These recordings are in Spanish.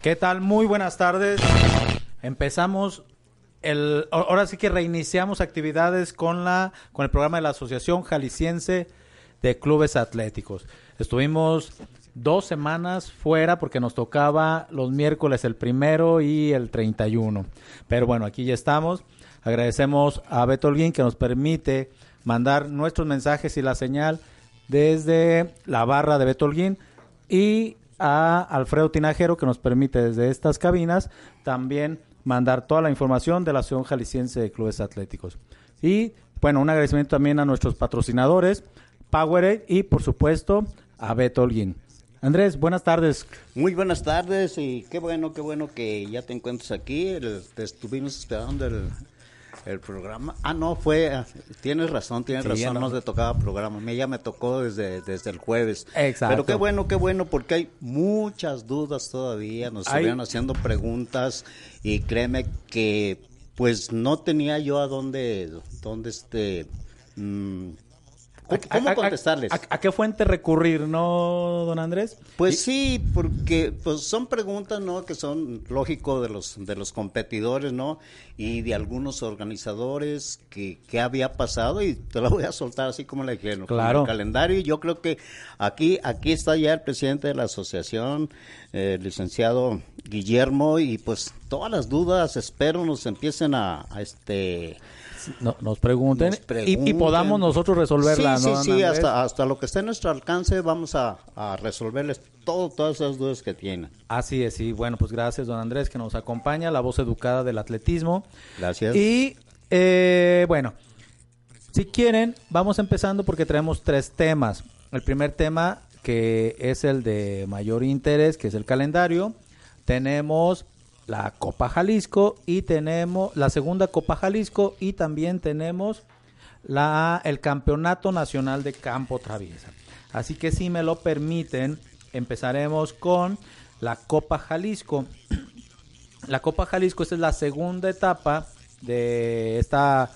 ¿Qué tal? Muy buenas tardes. Empezamos el ahora sí que reiniciamos actividades con la con el programa de la Asociación Jalisciense de Clubes Atléticos. Estuvimos dos semanas fuera porque nos tocaba los miércoles el primero y el 31. Pero bueno, aquí ya estamos. Agradecemos a Beto Holguín que nos permite mandar nuestros mensajes y la señal desde la barra de Beto Holguín y a Alfredo Tinajero que nos permite desde estas cabinas también mandar toda la información de la Asociación Jalisciense de Clubes Atléticos. Y bueno, un agradecimiento también a nuestros patrocinadores, Powerade y por supuesto a Beto Holguín. Andrés, buenas tardes. Muy buenas tardes y qué bueno, qué bueno que ya te encuentras aquí. te estuvimos esperando el, el programa. Ah, no, fue. Ah, tienes razón, tienes razón. No se tocaba programa. Ya me tocó desde, desde el jueves. Exacto. Pero qué bueno, qué bueno, porque hay muchas dudas todavía. Nos estuvieron haciendo preguntas y créeme que, pues, no tenía yo a dónde, dónde este. Mm, ¿Cómo, contestarles? A, qué fuente recurrir, no, don Andrés? Pues sí, porque pues son preguntas, ¿no? Que son lógico de los de los competidores, ¿no? Y de algunos organizadores que, que había pasado y te lo voy a soltar así como le dijeron. Claro. El calendario. Yo creo que aquí aquí está ya el presidente de la asociación, el licenciado Guillermo y pues todas las dudas espero nos empiecen a, a este nos, pregunten, Y, podamos nosotros resolverla. Sí, sí, sí, hasta, hasta lo que esté en nuestro alcance vamos a, resolverles todo, todas esas dudas que tienen. Así es, y bueno, pues gracias, don Andrés, que nos acompaña, la voz educada del atletismo. Gracias. Y eh, bueno, si quieren, vamos empezando porque traemos tres temas. El primer tema, que es el de mayor interés, que es el calendario. Tenemos la Copa Jalisco y tenemos la segunda Copa Jalisco y también tenemos la, el Campeonato Nacional de Campo Traviesa. Así que si me lo permiten, empezaremos con la Copa Jalisco. La Copa Jalisco es la segunda etapa de esta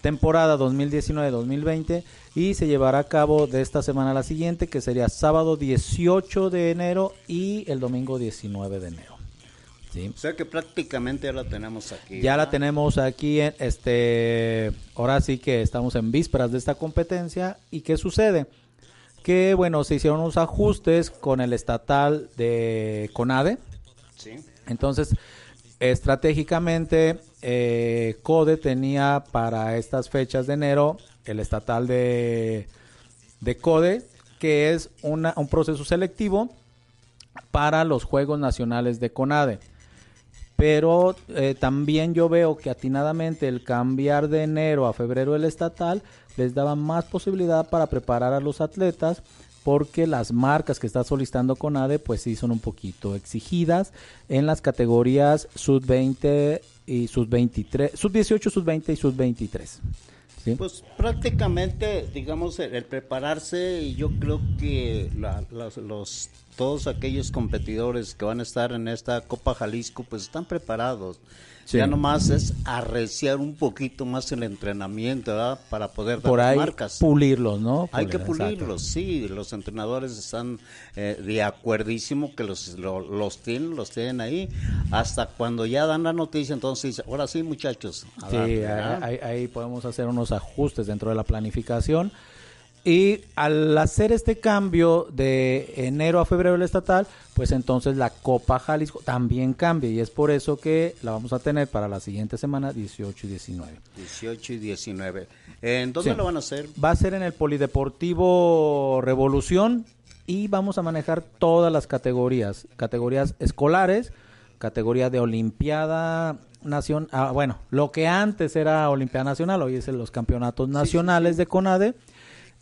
temporada 2019-2020 y se llevará a cabo de esta semana a la siguiente, que sería sábado 18 de enero y el domingo 19 de enero. O sea que prácticamente ya la tenemos aquí. Ya la tenemos aquí, en este, ahora sí que estamos en vísperas de esta competencia. ¿Y qué sucede? Que bueno, se hicieron unos ajustes con el estatal de CONADE. Sí. Entonces, estratégicamente, eh, CODE tenía para estas fechas de enero el estatal de, de CODE, que es una, un proceso selectivo para los Juegos Nacionales de CONADE pero eh, también yo veo que atinadamente el cambiar de enero a febrero el estatal les daba más posibilidad para preparar a los atletas porque las marcas que está solicitando CONADE pues sí son un poquito exigidas en las categorías sub 20 y sub 23, sub 18, sub 20 y sub 23. Pues prácticamente, digamos, el, prepararse, y yo creo que los, todos aquellos competidores que van a estar en esta Copa Jalisco, pues están preparados. Ya nomás es arreciar un poquito más el entrenamiento, ¿verdad? Para poder dar Por ahí marcas. pulirlos, ¿no? Hay que pulirlos, sí. Los entrenadores están eh, de acuerdísimo que los, los tienen, los tienen ahí. Hasta cuando ya dan la noticia, entonces, ahora sí, muchachos. sí, ahí, ahí podemos hacer unos ajustes dentro de la planificación y al hacer este cambio de enero a febrero el estatal, pues entonces la Copa Jalisco también cambia y es por eso que la vamos a tener para la siguiente semana 18 y 19. 18 y 19. ¿En dónde lo van a hacer? Va a ser en el Polideportivo Revolución y vamos a manejar todas las categorías, categorías escolares, categoría de Olimpiada Nacional, ah, bueno, lo que antes era Olimpiada Nacional, hoy es en los campeonatos nacionales de CONADE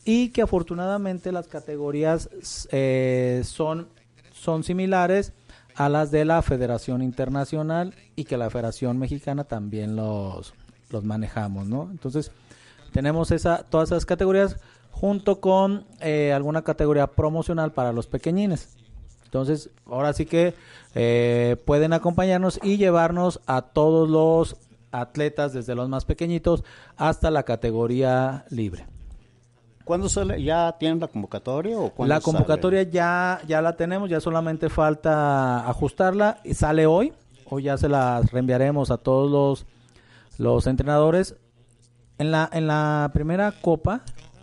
y que afortunadamente las categorías eh, son, son similares a las de la Federación Internacional y que la Federación Mexicana también los, los manejamos, ¿no? Entonces, tenemos esa, todas esas categorías junto con eh, alguna categoría promocional para los pequeñines. Entonces, ahora sí que eh, pueden acompañarnos y llevarnos a todos los atletas, desde los más pequeñitos hasta la categoría libre. ¿Cuándo sale? ¿Ya tienen la convocatoria o cuándo La convocatoria ya, ya la tenemos, ya solamente falta ajustarla y sale hoy. Hoy ya se las reenviaremos a todos los, los entrenadores. En la, en la primera copa,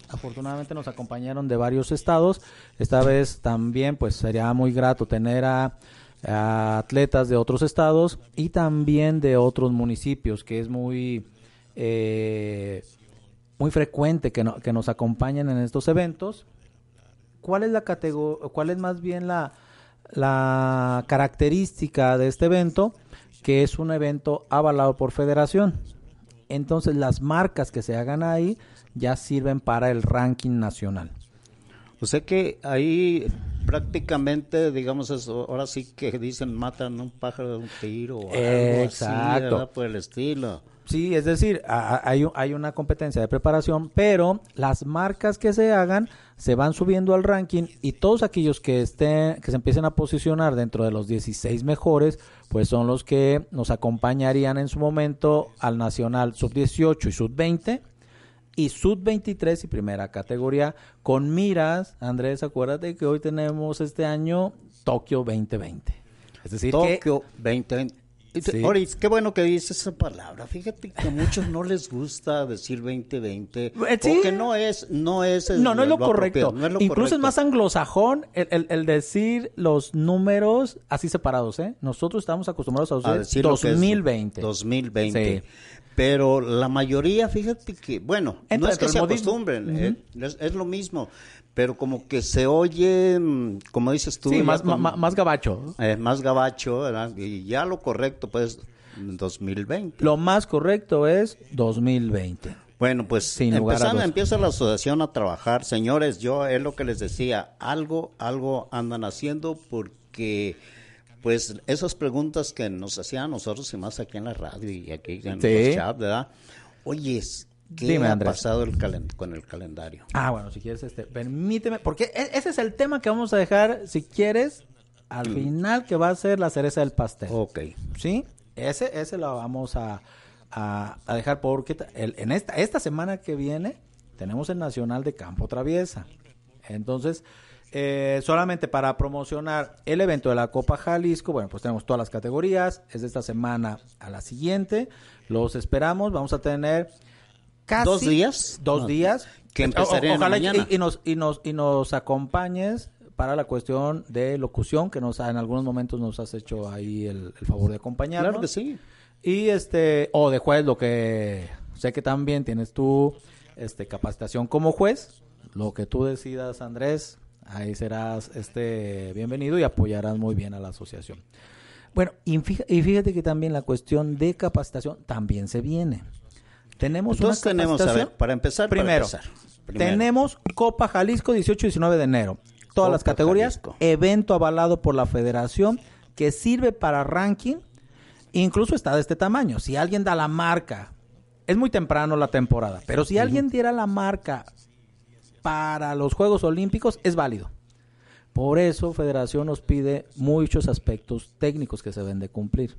afortunadamente nos acompañaron de varios estados. Esta vez también, pues sería muy grato tener a, a atletas de otros estados y también de otros municipios, que es muy eh, muy frecuente que, no- que nos acompañen en estos eventos. ¿Cuál es la categoría, cuál es más bien la, la característica de este evento? Que es un evento avalado por federación. Entonces las marcas que se hagan ahí ya sirven para el ranking nacional. O sea que ahí prácticamente, digamos, eso, ahora sí que dicen matan un pájaro de un tiro o algo así, por el estilo. Sí, es decir, hay, hay una competencia de preparación, pero las marcas que se hagan se van subiendo al ranking y todos aquellos que estén, que se empiecen a posicionar dentro de los 16 mejores, pues son los que nos acompañarían en su momento al Nacional Sub-18 y Sub-20 y Sub-23 y primera categoría con miras, Andrés, acuérdate que hoy tenemos este año Tokio 2020. Es decir, que Tokio 2020. Sí. Oris, qué bueno que dices esa palabra. Fíjate que a muchos no les gusta decir 2020. Eh, sí. Porque no es, no es el- No, no es lo, correcto. apropiado, no es lo Incluso correcto. es más anglosajón el, el- el decir los números así separados, ¿eh? Nosotros estamos acostumbrados a a usar decir lo que es 2020. 2020. Sí. Pero la mayoría, fíjate que, bueno, Entra no es que se del modismo. acostumbren, eh, es, es lo mismo, pero como que se oye, mm, como dices tú, Sí, más, más gabacho. eh, más gabacho, ¿verdad? y ya lo correcto, pues, 2020. Lo más correcto es 2020. Bueno, pues Sin empieza la asociación a trabajar. Señores, yo es lo que les decía, algo, algo andan haciendo porque, pues, esas preguntas que nos hacían a nosotros y más aquí en la radio y aquí en Sí. los chats, ¿verdad? Oye, ¿qué Dime, ha Andrés. pasado el con el calendario? Ah, bueno, si quieres, este, permíteme, porque e- ese es el tema que vamos a dejar, si quieres, al Mm. final, que va a ser la cereza del pastel. Ok. ¿Sí? Ese, ese lo vamos a, a- a dejar porque el- en esta, esta semana que viene tenemos el Nacional de Campo Traviesa. Entonces, eh, solamente para promocionar el evento de la Copa Jalisco, bueno, pues tenemos todas las categorías. Es de esta semana a la siguiente. Los esperamos. Vamos a tener casi ¿Dos días? Dos No, días. que empezaría en la ojalá y- mañana. y, nos, y, nos, y nos acompañes para la cuestión de locución, que nos en algunos momentos nos has hecho ahí el, el favor de acompañarnos. Claro que sí. Y este, o de juez, lo que sé que también tienes tú, este, capacitación como juez, lo que tú decidas, Andrés, ahí serás este bienvenido y apoyarás muy bien a la asociación. Bueno, y fíjate, y fíjate que también la cuestión de capacitación también se viene. Tenemos Entonces una tenemos, a ver, para empezar, para primero, empezar. Primero. tenemos Copa Jalisco 18 y 19 de enero. Todas las categorías, Jalisco. evento avalado por la federación que sirve para ranking, incluso está de este tamaño. Si alguien da la marca, es muy temprano la temporada, pero si alguien diera la marca para los Juegos Olímpicos, es válido. Por eso Federación nos pide muchos aspectos técnicos que se deben de cumplir.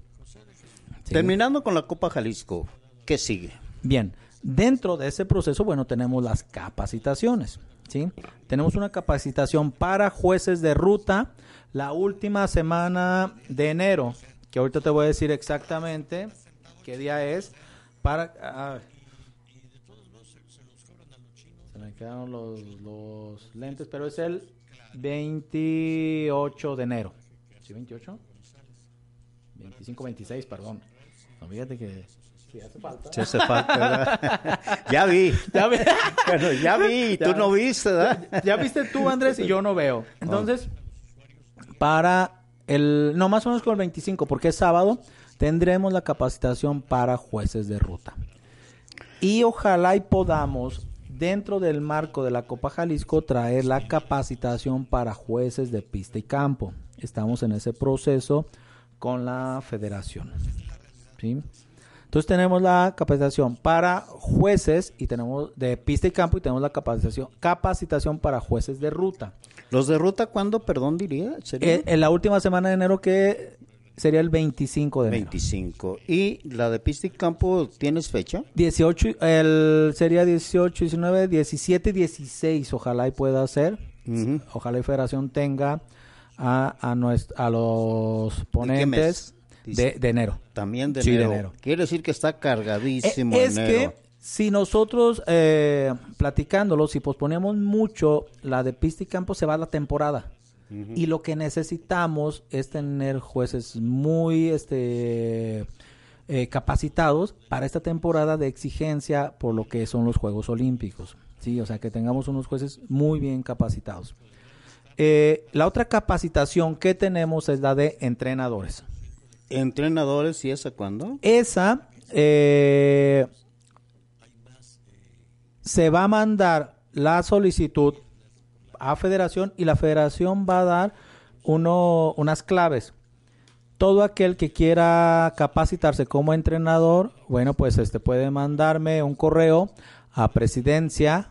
¿Sí? Terminando con la Copa Jalisco, ¿qué sigue? Bien, dentro de ese proceso, bueno, tenemos las capacitaciones, ¿sí? Tenemos una capacitación para jueces de ruta la última semana de enero, que ahorita te voy a decir exactamente qué día es, para... ah, se me quedaron los, los lentes, pero es el 28 de enero. ¿Sí, 28? 25, 26, perdón. Fíjate que sí hace falta. Si hace falta, ¿verdad? ya vi. Ya, vi- Bueno, ya vi, tú no viste, ¿verdad? ya viste tú, Andrés, y yo no veo. Entonces, para el, no más o menos con el 25, porque es sábado, tendremos la capacitación para jueces de ruta. Y ojalá y podamos, dentro del marco de la Copa Jalisco, traer la capacitación para jueces de pista y campo. Estamos en ese proceso con la federación. ¿sí? Entonces tenemos la capacitación para jueces y tenemos de pista y campo y tenemos la capacitación capacitación para jueces de ruta. ¿Los de ruta cuándo, perdón, diría? ¿Sería? Eh, en la última semana de enero que sería el 25 de enero. 25. ¿Y la de pista y campo tienes fecha? 18, el, sería 18, 19, 17, 16, ojalá y pueda ser. Ojalá y Federación tenga a, a, nuest- a los ponentes de, de enero. También de Sí, de enero. enero. Quiere decir que está cargadísimo Eh, es enero. que si nosotros eh, platicándolo, si posponemos mucho la de pista y campo, se va la temporada. Y lo que necesitamos es tener jueces muy este eh, capacitados para esta temporada de exigencia por lo que son los Juegos Olímpicos. Sí, o sea que tengamos unos jueces muy bien capacitados. Eh, la otra capacitación que tenemos es la de entrenadores. ¿Entrenadores y esa cuándo? Esa eh, se va a mandar la solicitud a federación y la federación va a dar uno, unas claves. Todo aquel que quiera capacitarse como entrenador, bueno, pues este puede mandarme un correo a presidencia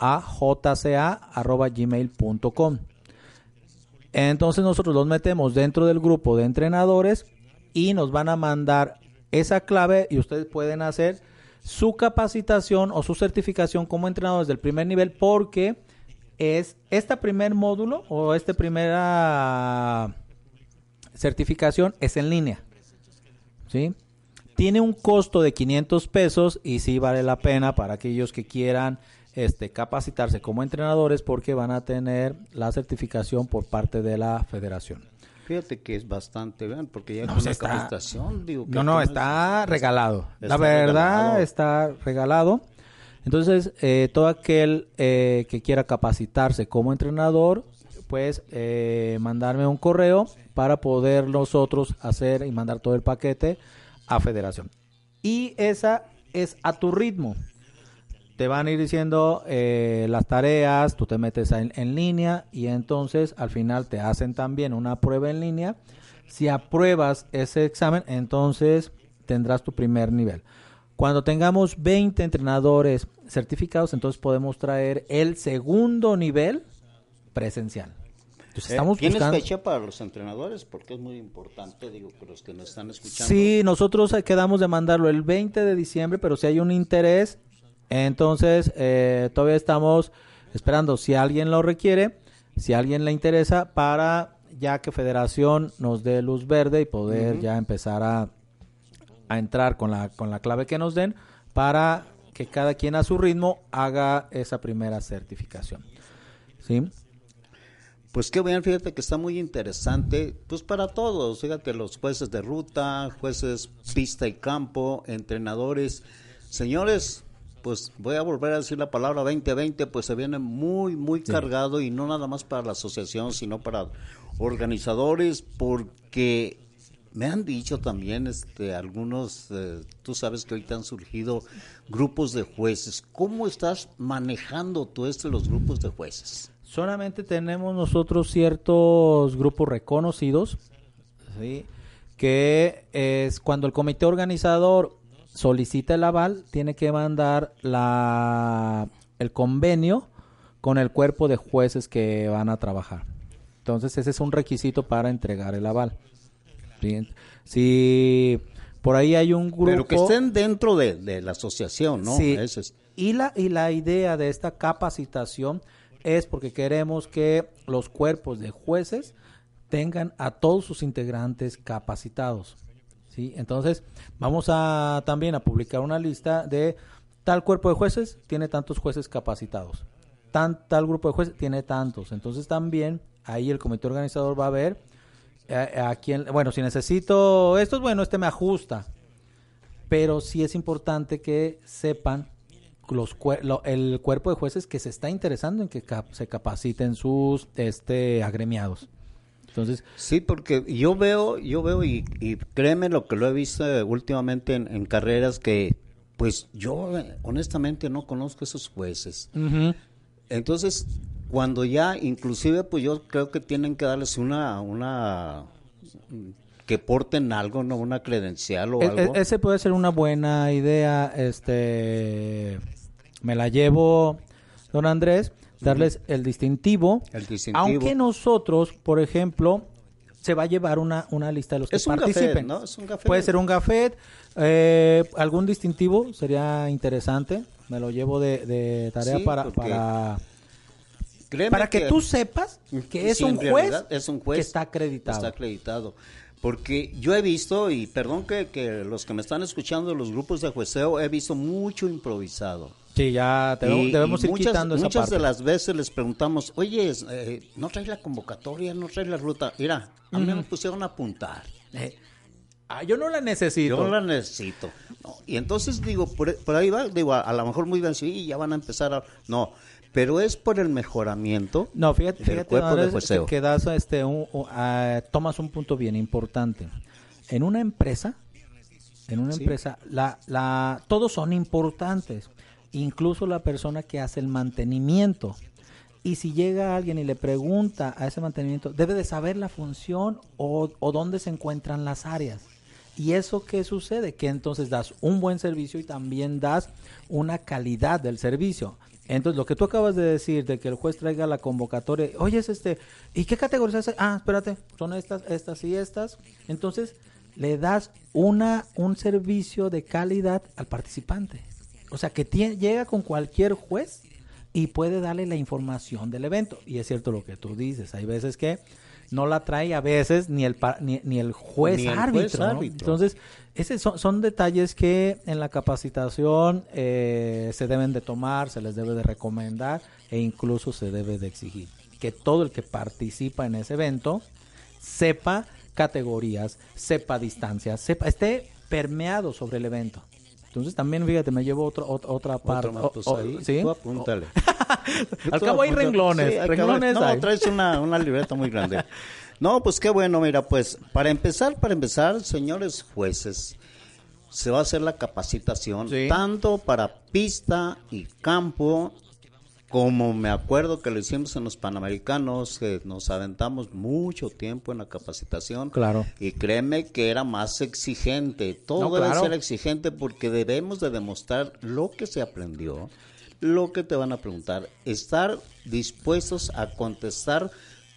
a jca@gmail.com. Entonces nosotros los metemos dentro del grupo de entrenadores y nos van a mandar esa clave y ustedes pueden hacer su capacitación o su certificación como entrenadores del primer nivel porque es este primer módulo o esta primera certificación es en línea. ¿Sí? Tiene un costo de 500 pesos y sí vale la pena para aquellos que quieran este, capacitarse como entrenadores porque van a tener la certificación por parte de la federación. Fíjate que es bastante, vean, porque ya No, con pues la está- capacitación, digo que No, no, está regalado. La verdad regalado. está regalado. Entonces, eh, todo aquel eh, que quiera capacitarse como entrenador, pues eh, mandarme un correo para poder nosotros hacer y mandar todo el paquete a federación. Y esa es a tu ritmo. Te van a ir diciendo eh, las tareas, tú te metes en, en línea y entonces al final te hacen también una prueba en línea. Si apruebas ese examen, entonces tendrás tu primer nivel. Cuando tengamos 20 entrenadores certificados, entonces podemos traer el segundo nivel presencial. Entonces, Eh, estamos ¿Tienes buscando... fecha para los entrenadores? Porque es muy importante, digo, que los que nos están escuchando. Sí, nosotros eh, quedamos de mandarlo el 20 de diciembre, pero si hay un interés, entonces eh, todavía estamos esperando si alguien lo requiere, si alguien le interesa, para ya que Federación nos dé luz verde y poder ya empezar a, a entrar con la, con la clave que nos den para que cada quien a su ritmo haga esa primera certificación. ¿Sí? Pues qué bien, fíjate que está muy interesante, pues para todos, fíjate, los jueces de ruta, jueces pista y campo, entrenadores. Señores, pues voy a volver a decir la palabra 2020, pues se viene muy, muy cargado y no nada más para la asociación, sino para organizadores, porque me han dicho también este algunos, eh, tú sabes que ahorita han surgido grupos de jueces. ¿Cómo estás manejando tú esto de los grupos de jueces? Solamente tenemos nosotros ciertos grupos reconocidos, ¿sí? que es cuando el comité organizador solicita el aval, tiene que mandar la, el convenio con el cuerpo de jueces que van a trabajar. Entonces ese es un requisito para entregar el aval. ¿sí? Si por ahí hay un grupo... Pero que estén dentro de, de la asociación, ¿no? Sí. Es- Y la, y la idea de esta capacitación es porque queremos que los cuerpos de jueces tengan a todos sus integrantes capacitados. ¿Sí? Entonces, vamos a también a publicar una lista de tal cuerpo de jueces tiene tantos jueces capacitados. Tal grupo de jueces tiene tantos. Entonces, también ahí el comité organizador va a ver eh, a, quién, bueno, si necesito esto, bueno, este me ajusta pero sí es importante que sepan los el cuerpo de jueces que se está interesando en que se capaciten sus este agremiados. Entonces, Sí, porque yo veo, yo veo y, y créeme lo que lo he visto eh, últimamente en, en carreras que, pues yo eh, honestamente no conozco esos jueces. Entonces, cuando ya, inclusive, pues yo creo que tienen que darles una, una, que porten algo, ¿no? Una credencial o e- algo. e- ese puede ser una buena idea, este me la llevo don Andrés, darles el distintivo, El distintivo. aunque nosotros, por ejemplo, se va a llevar una, una lista de los que Es un participen. gafet, ¿no? Es un. Puede ser un gafet, eh, algún distintivo, sería interesante. Me lo llevo de, de tarea Sí, para, para, para que, tú sepas que es Sí, un juez, es un juez que está acreditado. Está acreditado. Porque yo he visto, y perdón que, que los que me están escuchando, los grupos de jueceo, he visto mucho improvisado. Sí, ya debemos, Y- debemos y ir muchas, quitando esa muchas parte. de las veces les preguntamos, oye, eh, ¿no traes la convocatoria? ¿No traes la ruta? Mira, a mí me pusieron a apuntar. Eh, ah, yo no la necesito. Yo no la necesito. No, Y entonces digo, por, por ahí va, digo, a, a lo mejor muy bien, sí, ya van a empezar a... No, pero es por el mejoramiento No, fíjate, del fíjate cuerpo de Andrés, jueceo. que, das este, un- un- ah, tomas un punto bien importante. En una empresa, en una Sí. empresa, la, la, todos son importantes, incluso la persona que hace el mantenimiento. Y si llega alguien y le pregunta a ese mantenimiento, debe de saber la función o, o dónde se encuentran las áreas. ¿Y eso qué sucede? Que entonces das un buen servicio y también das una calidad del servicio. Entonces, lo que tú acabas de decir, de que el juez traiga la convocatoria, oye, es este, ¿y qué categorías? Ah, espérate, son estas, estas y estas. Entonces, le das una, un servicio de calidad al participante. O sea, que tie- llega con cualquier juez y puede darle la información del evento. Y es cierto lo que tú dices, hay veces que no la trae a veces ni el, ni, ni el juez Ni el árbitro. juez ¿no? árbitro. Entonces, ese son, son detalles que en la capacitación eh, se deben de tomar, se les debe de recomendar e incluso se debe de exigir. Que todo el que participa en ese evento sepa categorías, sepa distancias, sepa, esté permeado sobre el evento. Entonces también, fíjate, me llevo otro, ot- otra parte. Otro pues, O- ahí, ¿sí? tú apúntale. Al Tú cabo hay renglones, Sí, renglones No, hay. traes una, una libreta muy grande. No, pues qué bueno, mira, pues para empezar, para empezar, señores jueces, se va a hacer la capacitación Sí. tanto para pista y campo, como me acuerdo que lo hicimos en los Panamericanos, que nos aventamos mucho tiempo en la capacitación. Claro. Y créeme que era más exigente. Todo No, debe claro. ser exigente porque debemos de demostrar lo que se aprendió, lo que te van a preguntar, estar dispuestos a contestar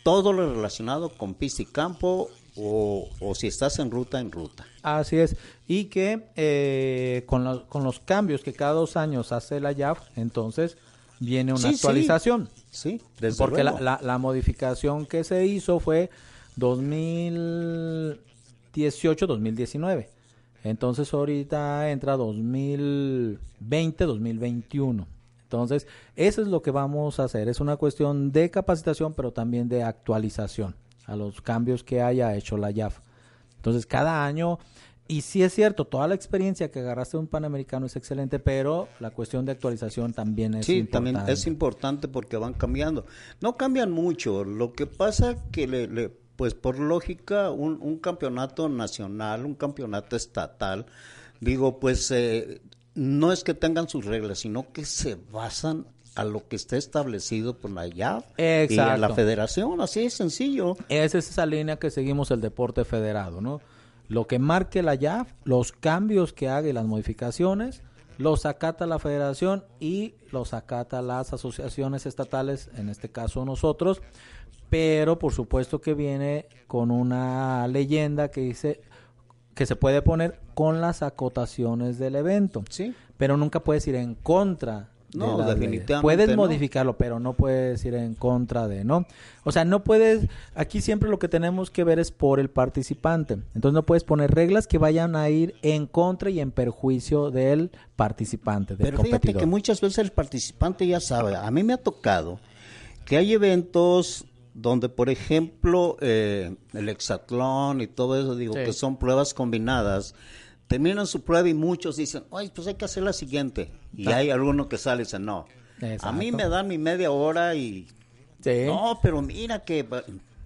todo lo relacionado con pista y campo o, o si estás en ruta, en ruta. Así es. Y que eh, con, los, con los cambios que cada dos años hace la YAF, entonces viene una Sí, actualización. Sí, desde Porque la, la- la modificación que se hizo fue 2018-2019. Entonces ahorita entra 2020-2021. Entonces, eso es lo que vamos a hacer. Es una cuestión de capacitación, pero también de actualización a los cambios que haya hecho la YAF. Entonces, cada año, y sí es cierto, toda la experiencia que agarraste de un Panamericano es excelente, pero la cuestión de actualización también es Sí, importante. también es importante porque van cambiando. No cambian mucho. Lo que pasa que, le, le- pues por lógica, un, un campeonato nacional, un campeonato estatal, digo, pues eh, no es que tengan sus reglas, sino que se basan a lo que está establecido por la IAF y Exacto. la federación. Así es sencillo. Esa es esa línea que seguimos el deporte federado, ¿no? Lo que marque la YAF, los cambios que haga y las modificaciones, los acata la federación y los acata las asociaciones estatales, en este caso nosotros, pero por supuesto que viene con una leyenda que dice que se puede poner con las acotaciones del evento, Sí. pero nunca puedes ir en contra. De No, definitivamente Puedes no. modificarlo, pero no puedes ir en contra de, ¿no? O sea, no puedes, aquí siempre lo que tenemos que ver es por el participante. Entonces no puedes poner reglas que vayan a ir en contra y en perjuicio del participante, del Pero fíjate competidor. que muchas veces el participante ya sabe. A mí me ha tocado que hay eventos donde, por ejemplo, eh, el hexatlón y todo eso, digo Sí. que son pruebas combinadas, terminan su prueba y muchos dicen, ay, pues hay que hacer la siguiente. Y Ah. hay alguno que sale y dice, no. A mí me dan mi media hora y Sí. no, pero mira que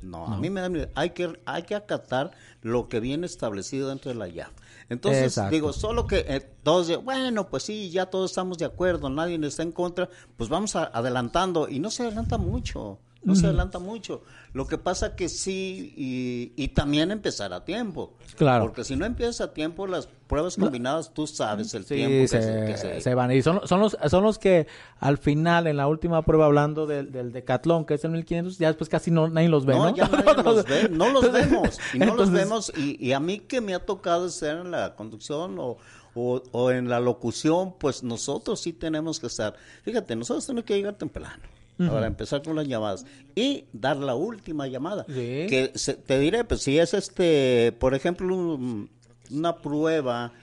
no, a mí me da hay que hay que acatar lo que viene establecido dentro de la YAF. Entonces, Exacto. digo, solo que eh, todos de, bueno, pues sí, ya todos estamos de acuerdo, nadie está en contra, pues vamos a- adelantando y no se adelanta mucho. no se adelanta mucho. Lo que pasa que sí, y, y también empezar a tiempo. Claro. Porque si no empiezas a tiempo, las pruebas combinadas, tú sabes el Sí, tiempo que se, se, que se- se van. Y son, son, los, son los que al final, en la última prueba, hablando del, del decatlón, que es el 1500, ya después casi no, nadie los ve, ¿no? No, ya nadie los ve, no los vemos, y no los vemos, y, y a mí que me ha tocado estar en la conducción o, o, o en la locución, pues nosotros sí tenemos que estar, fíjate, nosotros tenemos que llegar temprano, para empezar con las llamadas, y dar la última llamada, Sí. que se- te diré, pues si es este, por ejemplo, un- una prueba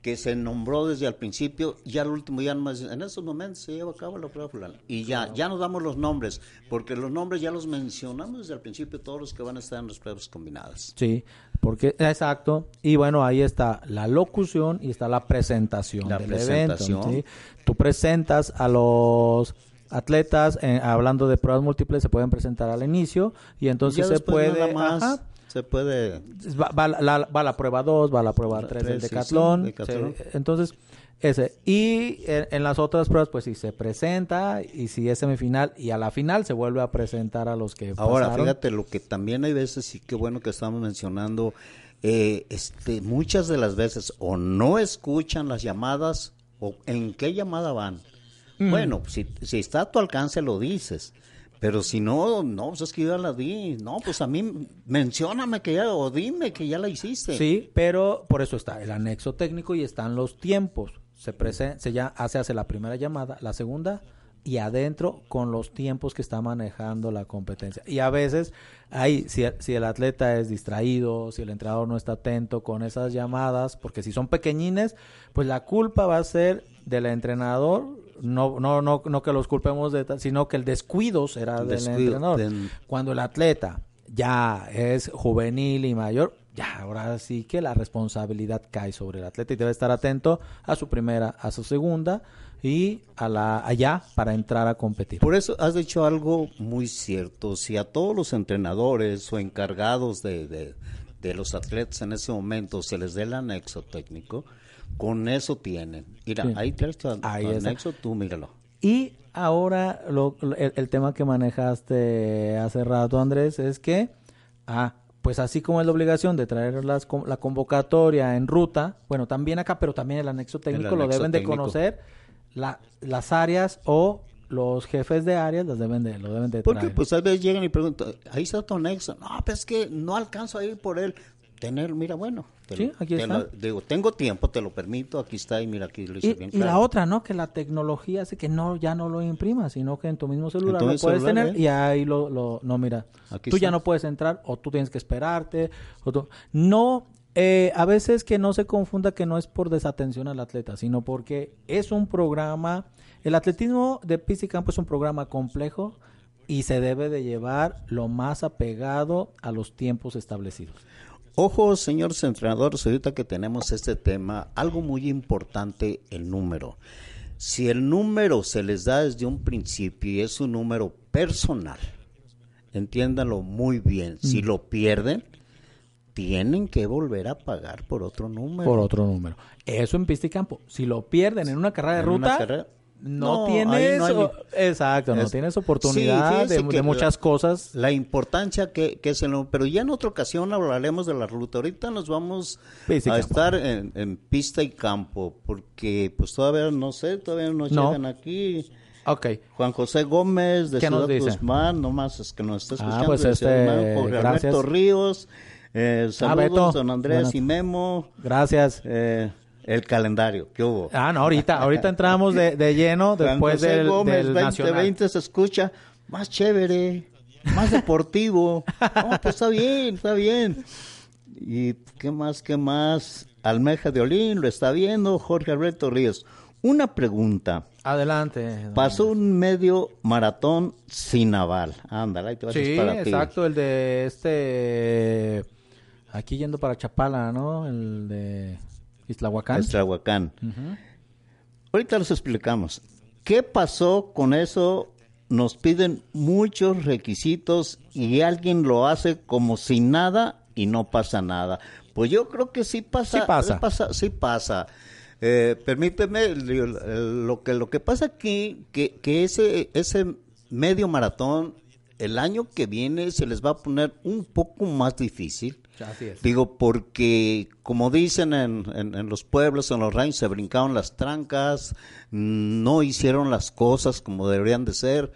que se nombró desde el principio, ya al último ya nomás, en esos momentos se lleva a cabo la prueba fulana. Y ya, ya nos damos los nombres, porque los nombres ya los mencionamos desde el principio, todos los que van a estar en las pruebas combinadas. Sí, porque exacto. Y bueno, ahí está la locución y está la presentación La del presentación. evento. ¿sí? Tú presentas a los atletas, eh, hablando de pruebas múltiples, se pueden presentar al inicio y entonces se puede... más ajá, se puede va, va la, va la prueba 2, va la prueba 3 del tres, sí, sí, decatlón. se- entonces, ese. Y en, en las otras pruebas, pues sí, se presenta y si es semifinal y a la final se vuelve a presentar a los que Ahora, pasaron. fíjate, lo que también hay veces, sí que bueno que estamos mencionando, eh, este, muchas de las veces o no escuchan las llamadas o en qué llamada van. Bueno, si, si está a tu alcance lo dices, pero si no, no, pues es que yo ya la di. No, pues a mí, mencióname que ya, o dime que ya la hiciste. Sí, pero por eso está el anexo técnico y están los tiempos. Se, prese- se ya se hace la primera llamada, la segunda y adentro con los tiempos que está manejando la competencia. Y a veces, ahí, si, si el atleta es distraído, si el entrenador no está atento con esas llamadas, porque si son pequeñines, pues la culpa va a ser del entrenador, no, no, no, no que los culpemos de tal, sino que el descuido será del Descuido, entrenador. del- Cuando el atleta ya es juvenil y mayor, ya ahora sí que la responsabilidad cae sobre el atleta y debe estar atento a su primera, a su segunda y a la allá para entrar a competir. Por eso has dicho algo muy cierto. Si a todos los entrenadores o encargados de, de- de los atletas en ese momento se les dé el anexo técnico, con eso tienen. Mira, Sí. ahí Ahí anexo, tú míralo. Y ahora lo- el, el tema que manejaste hace rato, Andrés, es que, ah, pues así como es la obligación de traer las, con- la convocatoria en ruta, bueno, también acá, pero también el anexo técnico lo anexo deben de conocer la- las áreas o los jefes de áreas las deben de, lo deben de Porque traer. pues a veces llegan y preguntan, ahí está tu anexo. No, pues es que no alcanzo a ir por él. Tener, mira, bueno. te Sí, aquí te está. lo- digo, tengo tiempo, te lo permito, aquí está y mira, aquí lo hice Y, bien y la otra, ¿no? Que la tecnología hace que no ya no lo imprimas, sino que en tu mismo celular lo puedes celular, tener ¿eh? y ahí lo, lo no mira. Aquí tú ya no puedes entrar o tú tienes que esperarte. O tú- no, eh, a veces que no se confunda que no es por desatención al atleta, sino porque es un programa. El atletismo de pista y campo es un programa complejo y se debe de llevar lo más apegado a los tiempos establecidos. Ojo, señores entrenadores, ahorita que tenemos este tema, algo muy importante, el número. Si el número se les da desde un principio y es un número personal, entiéndanlo muy bien, Mm. si lo pierden, tienen que volver a pagar por otro número. por otro número. Eso en pista y campo. Si lo pierden en una carrera de En ruta, carrera- no, No, tienes no hay exacto, no Es- tienes oportunidad de, muchas la- cosas. La importancia que, que es el número, pero ya en otra ocasión hablaremos de la ruta. Ahorita nos vamos y a estar en, en pista y campo, porque pues todavía no sé, todavía no, No. llegan aquí. Ok. Juan José Gómez de ¿Qué nos Ciudad? Guzmán, nomás es que nos está Ah, escuchando. pues, de Ciudad este, gracias. Ríos, eh, saludos, Beto. don Andrés Buenas- y Memo, Gracias. eh, el calendario, ¿qué hubo? Ah, no, ahorita, ahorita entramos de, de lleno después del, Gómez del nacional. 2020 se escucha más chévere, más deportivo. No, pues está bien, está bien. ¿Y qué más, qué más? Almeja de Olín lo está viendo, Jorge Alberto Ríos. Una pregunta. Adelante. Pasó un medio maratón sin aval. Ándale, ahí te vas Sí, para ti. exacto, el de este aquí yendo para Chapala, ¿no? El de Islahuacán. Estrahuacán. Ujú. Ahorita los explicamos. ¿Qué pasó con eso? Nos piden muchos requisitos y alguien lo hace como sin nada y no pasa nada. Pues yo creo que sí pasa. Sí pasa. sí pasa. Eh, permíteme, el- lo que lo que pasa aquí, que, que ese, ese medio maratón el año que viene se les va a poner un poco más difícil. Así es. Digo, porque como dicen en, en, los pueblos, en los ranchos, se brincaron las trancas, no hicieron las cosas como deberían de ser.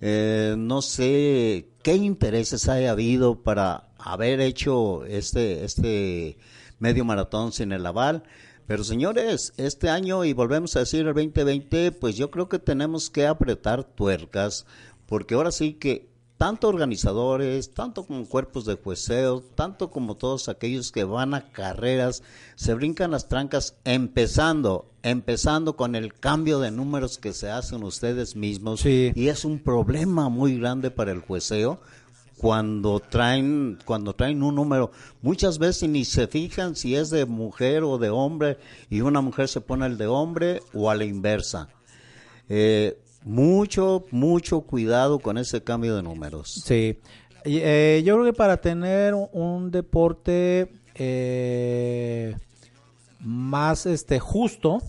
Eh, no sé qué intereses haya habido para haber hecho este, este medio maratón sin el aval. Pero señores, este año, y volvemos a decir el 2020, pues yo creo que tenemos que apretar tuercas, porque ahora sí que tanto organizadores, tanto como cuerpos de jueceo, tanto como todos aquellos que van a carreras, se brincan las trancas empezando, empezando con el cambio de números que se hacen ustedes mismos. Y es un problema muy grande para el jueceo cuando traen cuando traen un número. Muchas veces ni se fijan si es de mujer o de hombre y una mujer se pone el de hombre o a la inversa. Eh, mucho mucho cuidado con ese cambio de números. Sí. Eh, yo creo que para tener un deporte eh, más este justo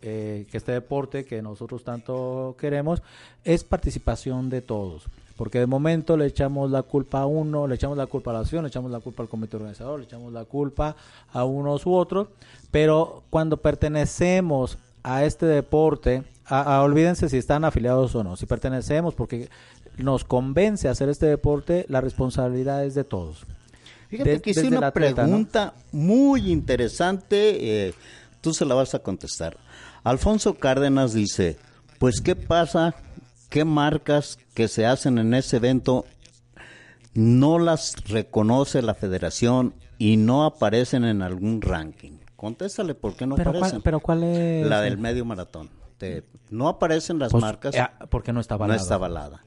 que este deporte que nosotros tanto queremos es participación de todos. Porque de momento le echamos la culpa a uno, le echamos la culpa a la acción, le echamos la culpa al comité organizador, le echamos la culpa a unos u otros, pero cuando pertenecemos a este deporte, a, olvídense si están afiliados o no, si pertenecemos porque nos convence hacer este deporte, la responsabilidad es de todos. Fíjate que hice una pregunta muy interesante, eh, tú se la vas a contestar. Alfonso Cárdenas dice, pues ¿qué pasa qué marcas que se hacen en ese evento no las reconoce la federación y no aparecen en algún ranking. Contéstale por qué no aparecen. pero cuál es la del medio maratón. no aparecen las pues, marcas eh, porque no está avalada. No está avalada.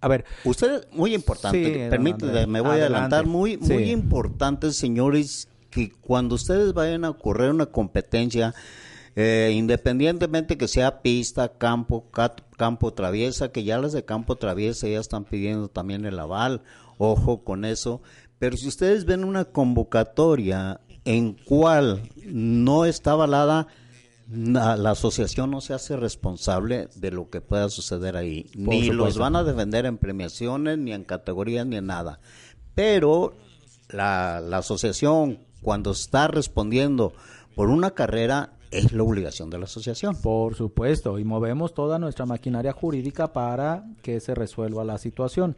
A ver, usted muy importante, permíteme, me voy a adelantar, muy muy importante, señores, que cuando ustedes vayan a correr una competencia eh, independientemente que sea pista, campo, campo traviesa, que ya las de campo traviesa ya están pidiendo también el aval, ojo con eso. Pero si ustedes ven una convocatoria en cual no está avalada, la, asociación no se hace responsable de lo que pueda suceder ahí. ni los van a defender en premiaciones, ni en categorías, ni en nada. Pero la, la asociación, cuando está respondiendo por una carrera, es la obligación de la asociación. Por supuesto, y movemos toda nuestra maquinaria jurídica para que se resuelva la situación.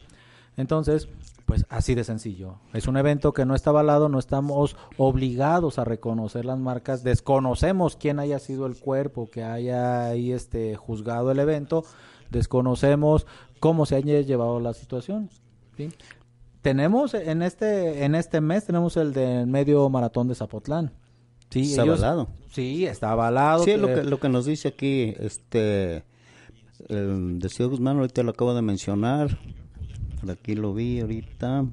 Entonces, pues así de sencillo. Es un evento que no está avalado, no estamos obligados a reconocer las marcas, desconocemos quién haya sido el cuerpo que haya ahí este juzgado el evento, desconocemos cómo se haya llevado la situación. Tenemos en este en este mes tenemos el del medio maratón de Zapotlán. Sí, está avalado. Sí, está avalado. Sí, lo, que, lo que nos dice aquí, este, el de Guzmán, ahorita lo acabo de mencionar, por aquí lo vi ahorita.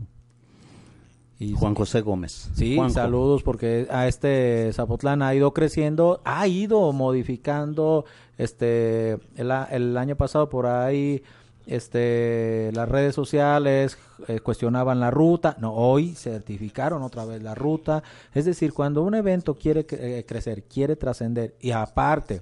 Y Juan José Gómez. Sí, saludos porque a este Zapotlán ha ido creciendo, ha ido modificando, este, el, el año pasado por ahí este, las redes sociales eh, cuestionaban la ruta, no, hoy certificaron otra vez la ruta, es decir, cuando un evento quiere eh, crecer, quiere trascender y aparte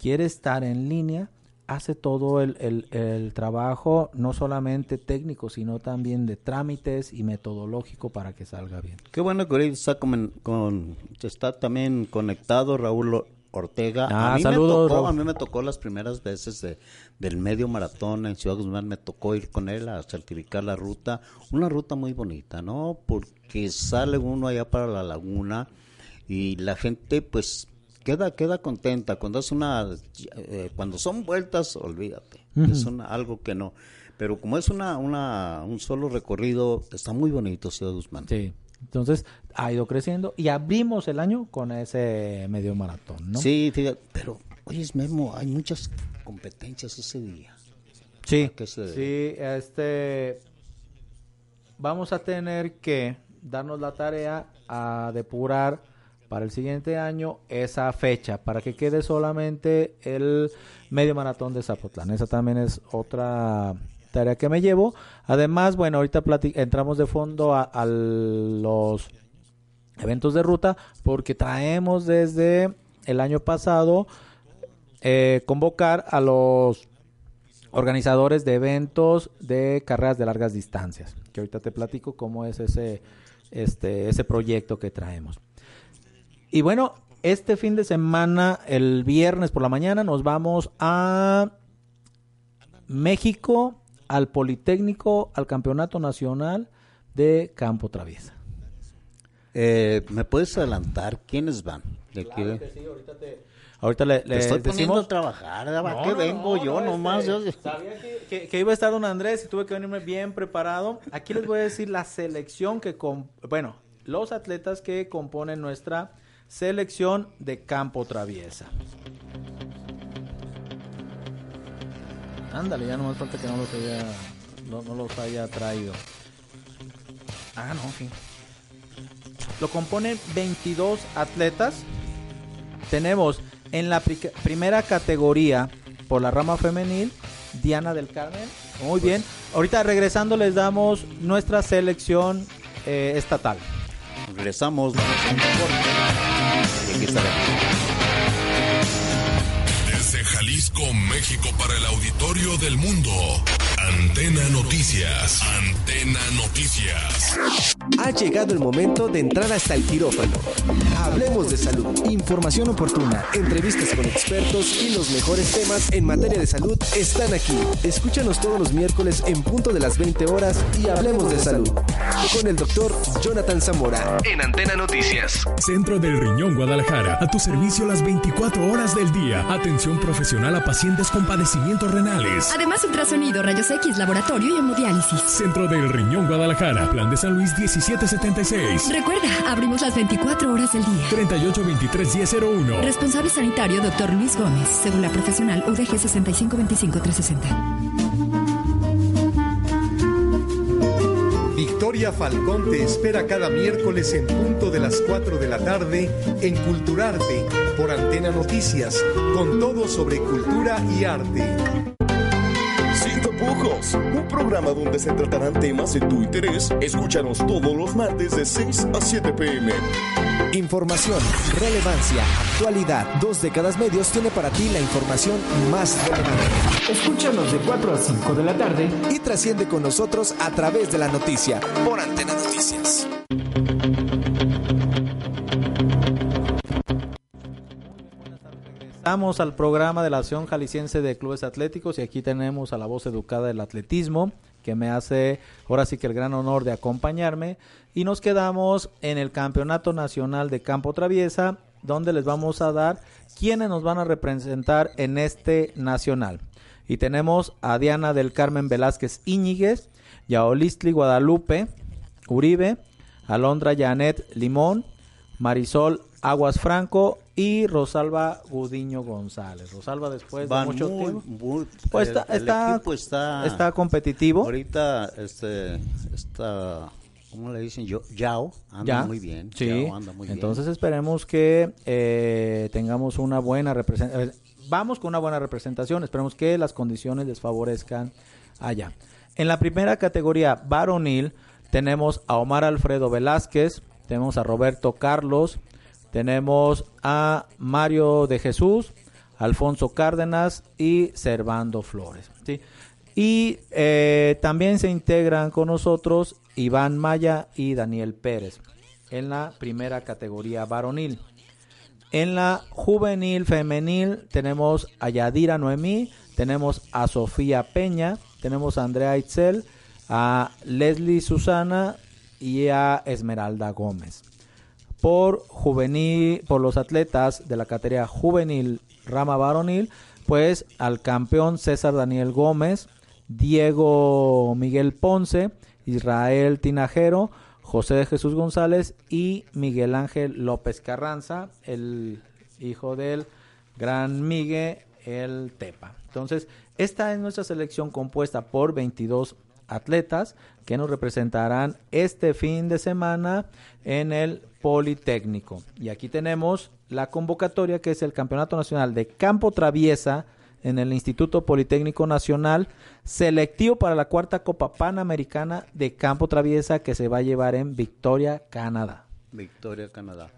quiere estar en línea, hace todo el, el, trabajo, no solamente técnico, sino también de trámites y metodológico para que salga bien. Qué bueno que ahorita está, con, está también conectado Raúl Ortega. Ah, a, mí saludos, me tocó, a mí me tocó las primeras veces de, del medio maratón en Ciudad Guzmán, me tocó ir con él a certificar la ruta. Una ruta muy bonita, ¿no? Porque sale uno allá para la laguna y la gente pues queda queda contenta. Cuando es una eh, cuando son vueltas olvídate. Es algo que no. Pero como es una una un solo recorrido está muy bonito Ciudad Guzmán. Sí. Entonces ha ido creciendo y abrimos el año con ese medio maratón, ¿no? Sí, fíjate, pero oye, Memo, hay muchas competencias ese día. Sí, sí, este, vamos a tener que darnos la tarea a depurar para el siguiente año esa fecha, para que quede solamente el medio maratón de Zapotlán. Esa también es otra tarea que me llevo. Además, bueno, ahorita entramos de fondo a, los eventos de ruta porque traemos desde el año pasado eh, convocar a los organizadores de eventos de carreras de largas distancias, que ahorita te platico cómo es ese, este, ese proyecto que traemos. Y bueno, este fin de semana, el viernes por la mañana, nos vamos a México, al Politécnico, al Campeonato Nacional de Campo Traviesa. Eh, ¿Me puedes adelantar quiénes van? De claro que sí, ahorita te, Ahorita le, le estoy decimos... poniendo a trabajar, ¿a qué vengo yo nomás? Este, sabía que, que, iba a estar don Andrés y tuve que venirme bien preparado. Aquí les voy a decir la selección que, con, bueno, los atletas que componen nuestra selección de campo traviesa. Ándale, ya no más falta que no los haya, no, no los haya traído. Ah, no, sí. Lo componen 22 atletas. Tenemos en la primera categoría, por la rama femenil, Diana del Carmen. Muy bien. Ahorita regresando les damos nuestra selección eh, estatal. Regresamos. Desde Jalisco, México, para el auditorio del mundo. Antena Noticias. Antena Noticias. Ha llegado el momento de entrar hasta el quirófano. Hablemos de salud. Información oportuna, entrevistas con expertos y los mejores temas en materia de salud están aquí. Escúchanos todos los miércoles en punto de las 20 horas y hablemos de salud. Con el doctor Jonathan Zamora. En Antena Noticias. Centro del Riñón Guadalajara. A tu servicio las 24 horas del día. Atención profesional a pacientes con padecimientos renales. Además, ultrasonido, rayos X, laboratorio y hemodiálisis. Centro del Riñón Guadalajara. Plan de San Luis 1776. Recuerda, abrimos las 24 horas del día. 38 23 1001. Responsable sanitario, doctor Luis Gómez. Cédula profesional UDG 6525 360. Victoria Falcón te espera cada miércoles en punto de las 4 de la tarde en Culturarte por Antena Noticias, con todo sobre cultura y arte. Un programa donde se tratarán temas de tu interés. Escúchanos todos los martes de 6 a 7 pm. Información, relevancia, actualidad. Dos décadas medios tiene para ti la información más relevante. Escúchanos de 4 a 5 de la tarde y trasciende con nosotros a través de la noticia por Antena Noticias. Vamos al programa de la Acción Jalisciense de Clubes Atléticos y aquí tenemos a la voz educada del atletismo que me hace ahora sí que el gran honor de acompañarme y nos quedamos en el Campeonato Nacional de Campo Traviesa donde les vamos a dar quienes nos van a representar en este nacional. Y tenemos a Diana del Carmen Velázquez Íñiguez, Yaolistli Guadalupe Uribe, Alondra Janet Limón, Marisol Aguas Franco y Rosalba Gudiño González. Rosalba después de mucho tiempo. pues está, está, está, competitivo. Ahorita este está ¿cómo le dicen? Yo, Yao anda muy bien. Sí. Entonces esperemos que eh, tengamos una buena representación. Vamos con una buena representación. Esperemos que las condiciones les favorezcan allá. En la primera categoría varonil tenemos a Omar Alfredo Velázquez, tenemos a Roberto Carlos, tenemos a Mario de Jesús, Alfonso Cárdenas y Servando Flores. ¿sí? Y eh, también se integran con nosotros Iván Maya y Daniel Pérez en la primera categoría varonil. En la juvenil femenil tenemos a Yadira Noemí, tenemos a Sofía Peña, tenemos a Andrea Itzel, a Leslie Susana y a Esmeralda Gómez por juvenil, por los atletas de la categoría juvenil rama varonil, pues al campeón César Daniel Gómez, Diego Miguel Ponce, Israel Tinajero, José de Jesús González y Miguel Ángel López Carranza, el hijo del gran Miguel el Tepa. Entonces, esta es nuestra selección compuesta por 22 atletas que nos representarán este fin de semana en el Politécnico. Y aquí tenemos la convocatoria que es el Campeonato Nacional de Campo Traviesa en el Instituto Politécnico Nacional, selectivo para la cuarta Copa Panamericana de Campo Traviesa que se va a llevar en Victoria, Canadá. Victoria, Canadá.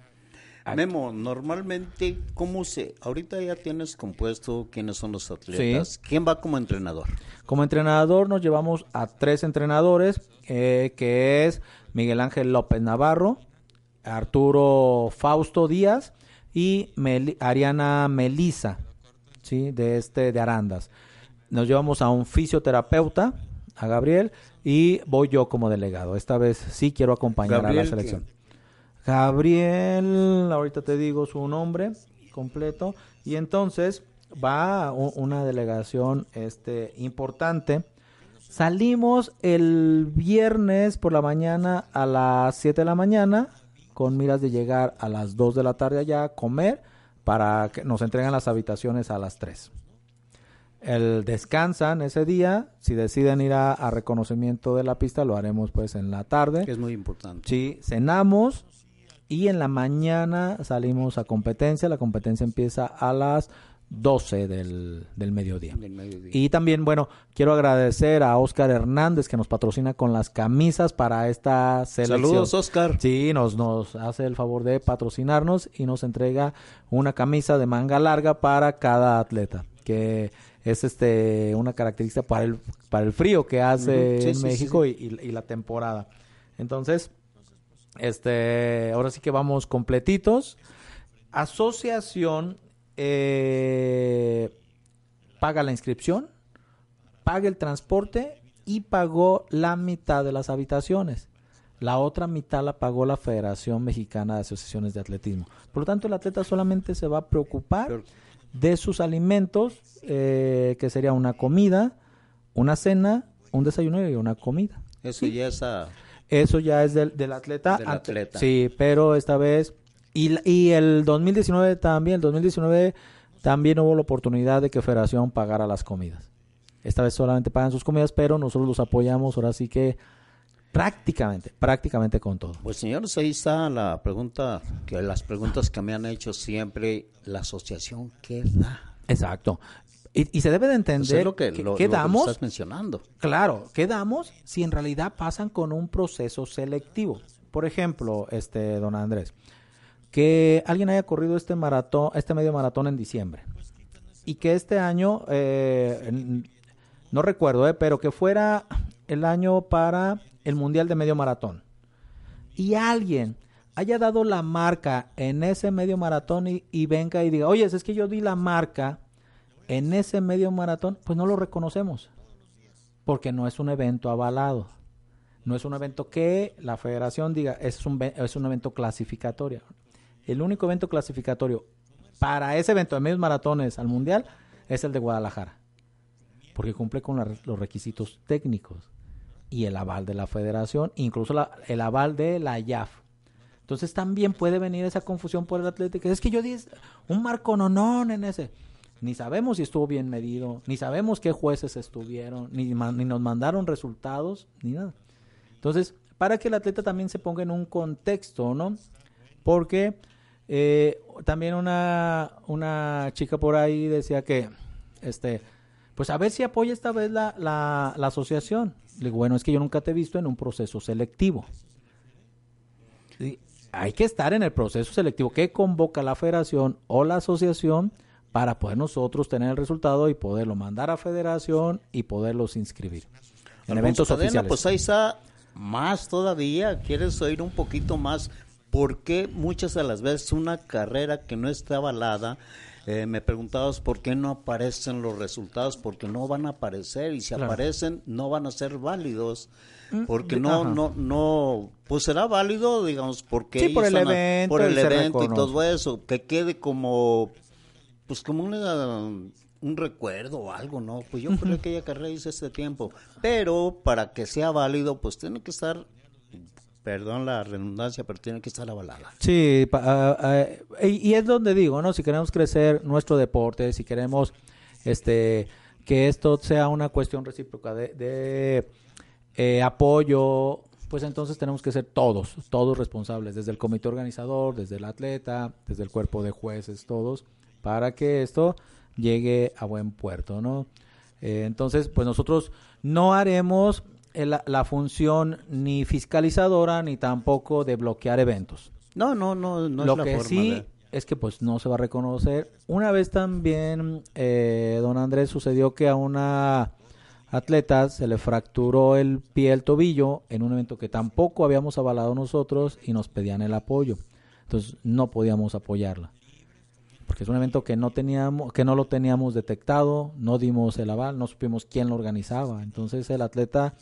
Memo, normalmente, ¿cómo se...? Ahorita ya tienes compuesto quiénes son los atletas. ¿Quién va como entrenador? Como entrenador nos llevamos a tres entrenadores, eh, que es Miguel Ángel López Navarro, Arturo Fausto Díaz y Mel- Ariana Melisa, ¿sí? De este, de Arandas. Nos llevamos a un fisioterapeuta, a Gabriel, y voy yo como delegado. Esta vez sí quiero acompañar a la selección. Gabriel, ahorita te digo su nombre completo. Y entonces va una delegación este, importante. Salimos el viernes por la mañana a las 7 de la mañana con miras de llegar a las 2 de la tarde allá a comer para que nos entreguen las habitaciones a las 3. El descansan ese día, si deciden ir a, a reconocimiento de la pista lo haremos pues en la tarde. Que es muy importante. Sí, cenamos y en la mañana salimos a competencia. La competencia empieza a las 12 del, del mediodía. Del mediodía. Y también, bueno, quiero agradecer a Oscar Hernández que nos patrocina con las camisas para esta selección. Saludos, Oscar. Sí, nos, nos hace el favor de patrocinarnos y nos entrega una camisa de manga larga para cada atleta, que es este una característica para el, para el frío que hace sí, en sí, México y la temporada. Entonces, este, ahora sí que vamos completitos. Asociación eh, paga la inscripción, paga el transporte y pagó la mitad de las habitaciones. La otra mitad la pagó la Federación Mexicana de Asociaciones de Atletismo. Por lo tanto, el atleta solamente se va a preocupar de sus alimentos, eh, que sería una comida, una cena, un desayuno y una comida. Eso ya es a... Eso ya es del, del atleta. Del atleta. Sí, pero esta vez... Y, la- y el 2019 también, el 2019 también hubo la oportunidad de que Federación pagara las comidas. Esta vez solamente pagan sus comidas, pero nosotros los apoyamos ahora sí que prácticamente, prácticamente con todo. Pues señores, ahí está la pregunta, que las preguntas que me han hecho siempre, la asociación, ¿qué da? Exacto. Y, y se debe de entender es lo que, que- lo- ¿qué lo que damos? estás mencionando. Claro, ¿qué damos si en realidad pasan con un proceso selectivo? Por ejemplo, este don Andrés, que alguien haya corrido este maratón, este medio maratón en diciembre y que este año, eh, no recuerdo, eh, pero que fuera el año para el mundial de medio maratón y alguien haya dado la marca en ese medio maratón y, y venga y diga, oye, es que yo di la marca en ese medio maratón, pues no lo reconocemos porque no es un evento avalado. No es un evento que la federación diga, es un, es un evento clasificatorio. El único evento clasificatorio para ese evento de medios maratones al mundial es el de Guadalajara, porque cumple con los requisitos técnicos y el aval de la federación, incluso el aval de la IAF. Entonces también puede venir esa confusión por el atlético. Es que yo di un marco nonón en ese. Ni sabemos si estuvo bien medido, ni sabemos qué jueces estuvieron, ni, ni nos mandaron resultados, ni nada. Entonces, para que el atleta también se ponga en un contexto, ¿no? Porque eh, también una, una chica por ahí decía que, este, pues a ver si apoya esta vez la, la, asociación. Le digo, bueno, es que yo nunca te he visto en un proceso selectivo. Hay que estar en el proceso selectivo que convoca la federación o la asociación para poder nosotros tener el resultado y poderlo mandar a federación y poderlos inscribir en eventos Cadena, oficiales. Pues ahí está más todavía. ¿Quieres oír un poquito más? Porque muchas de las veces una carrera que no está avalada, eh, me preguntabas por qué no aparecen los resultados, porque no van a aparecer y si Claro. aparecen no van a ser válidos. Mm, Porque no, ajá. no, no, pues será válido, digamos, porque Sí, por el son a- evento por y el evento y todo eso, que quede como, pues como una, un recuerdo o algo, ¿no? Pues yo creo que aquella carrera hice este tiempo, pero para que sea válido, pues tiene que estar, perdón la redundancia, pero tiene que estar avalada. Sí, y, y es donde digo, ¿no? Si queremos crecer nuestro deporte, si queremos este que esto sea una cuestión recíproca de, de, eh, apoyo, pues entonces tenemos que ser todos, todos responsables, desde el comité organizador, desde el atleta, desde el cuerpo de jueces, todos, para que esto llegue a buen puerto, ¿no? Eh, entonces, pues nosotros no haremos eh, la, la función ni fiscalizadora ni tampoco de bloquear eventos. No, no, no, no Lo es la que forma sí de- es que pues no se va a reconocer. Una vez también, eh, don Andrés, sucedió que a una atleta se le fracturó el pie, el tobillo, en un evento que tampoco habíamos avalado nosotros y nos pedían el apoyo. Entonces no podíamos apoyarla. Porque es un evento que no teníamos, que no lo teníamos detectado, no dimos el aval, no supimos quién lo organizaba. Entonces el atleta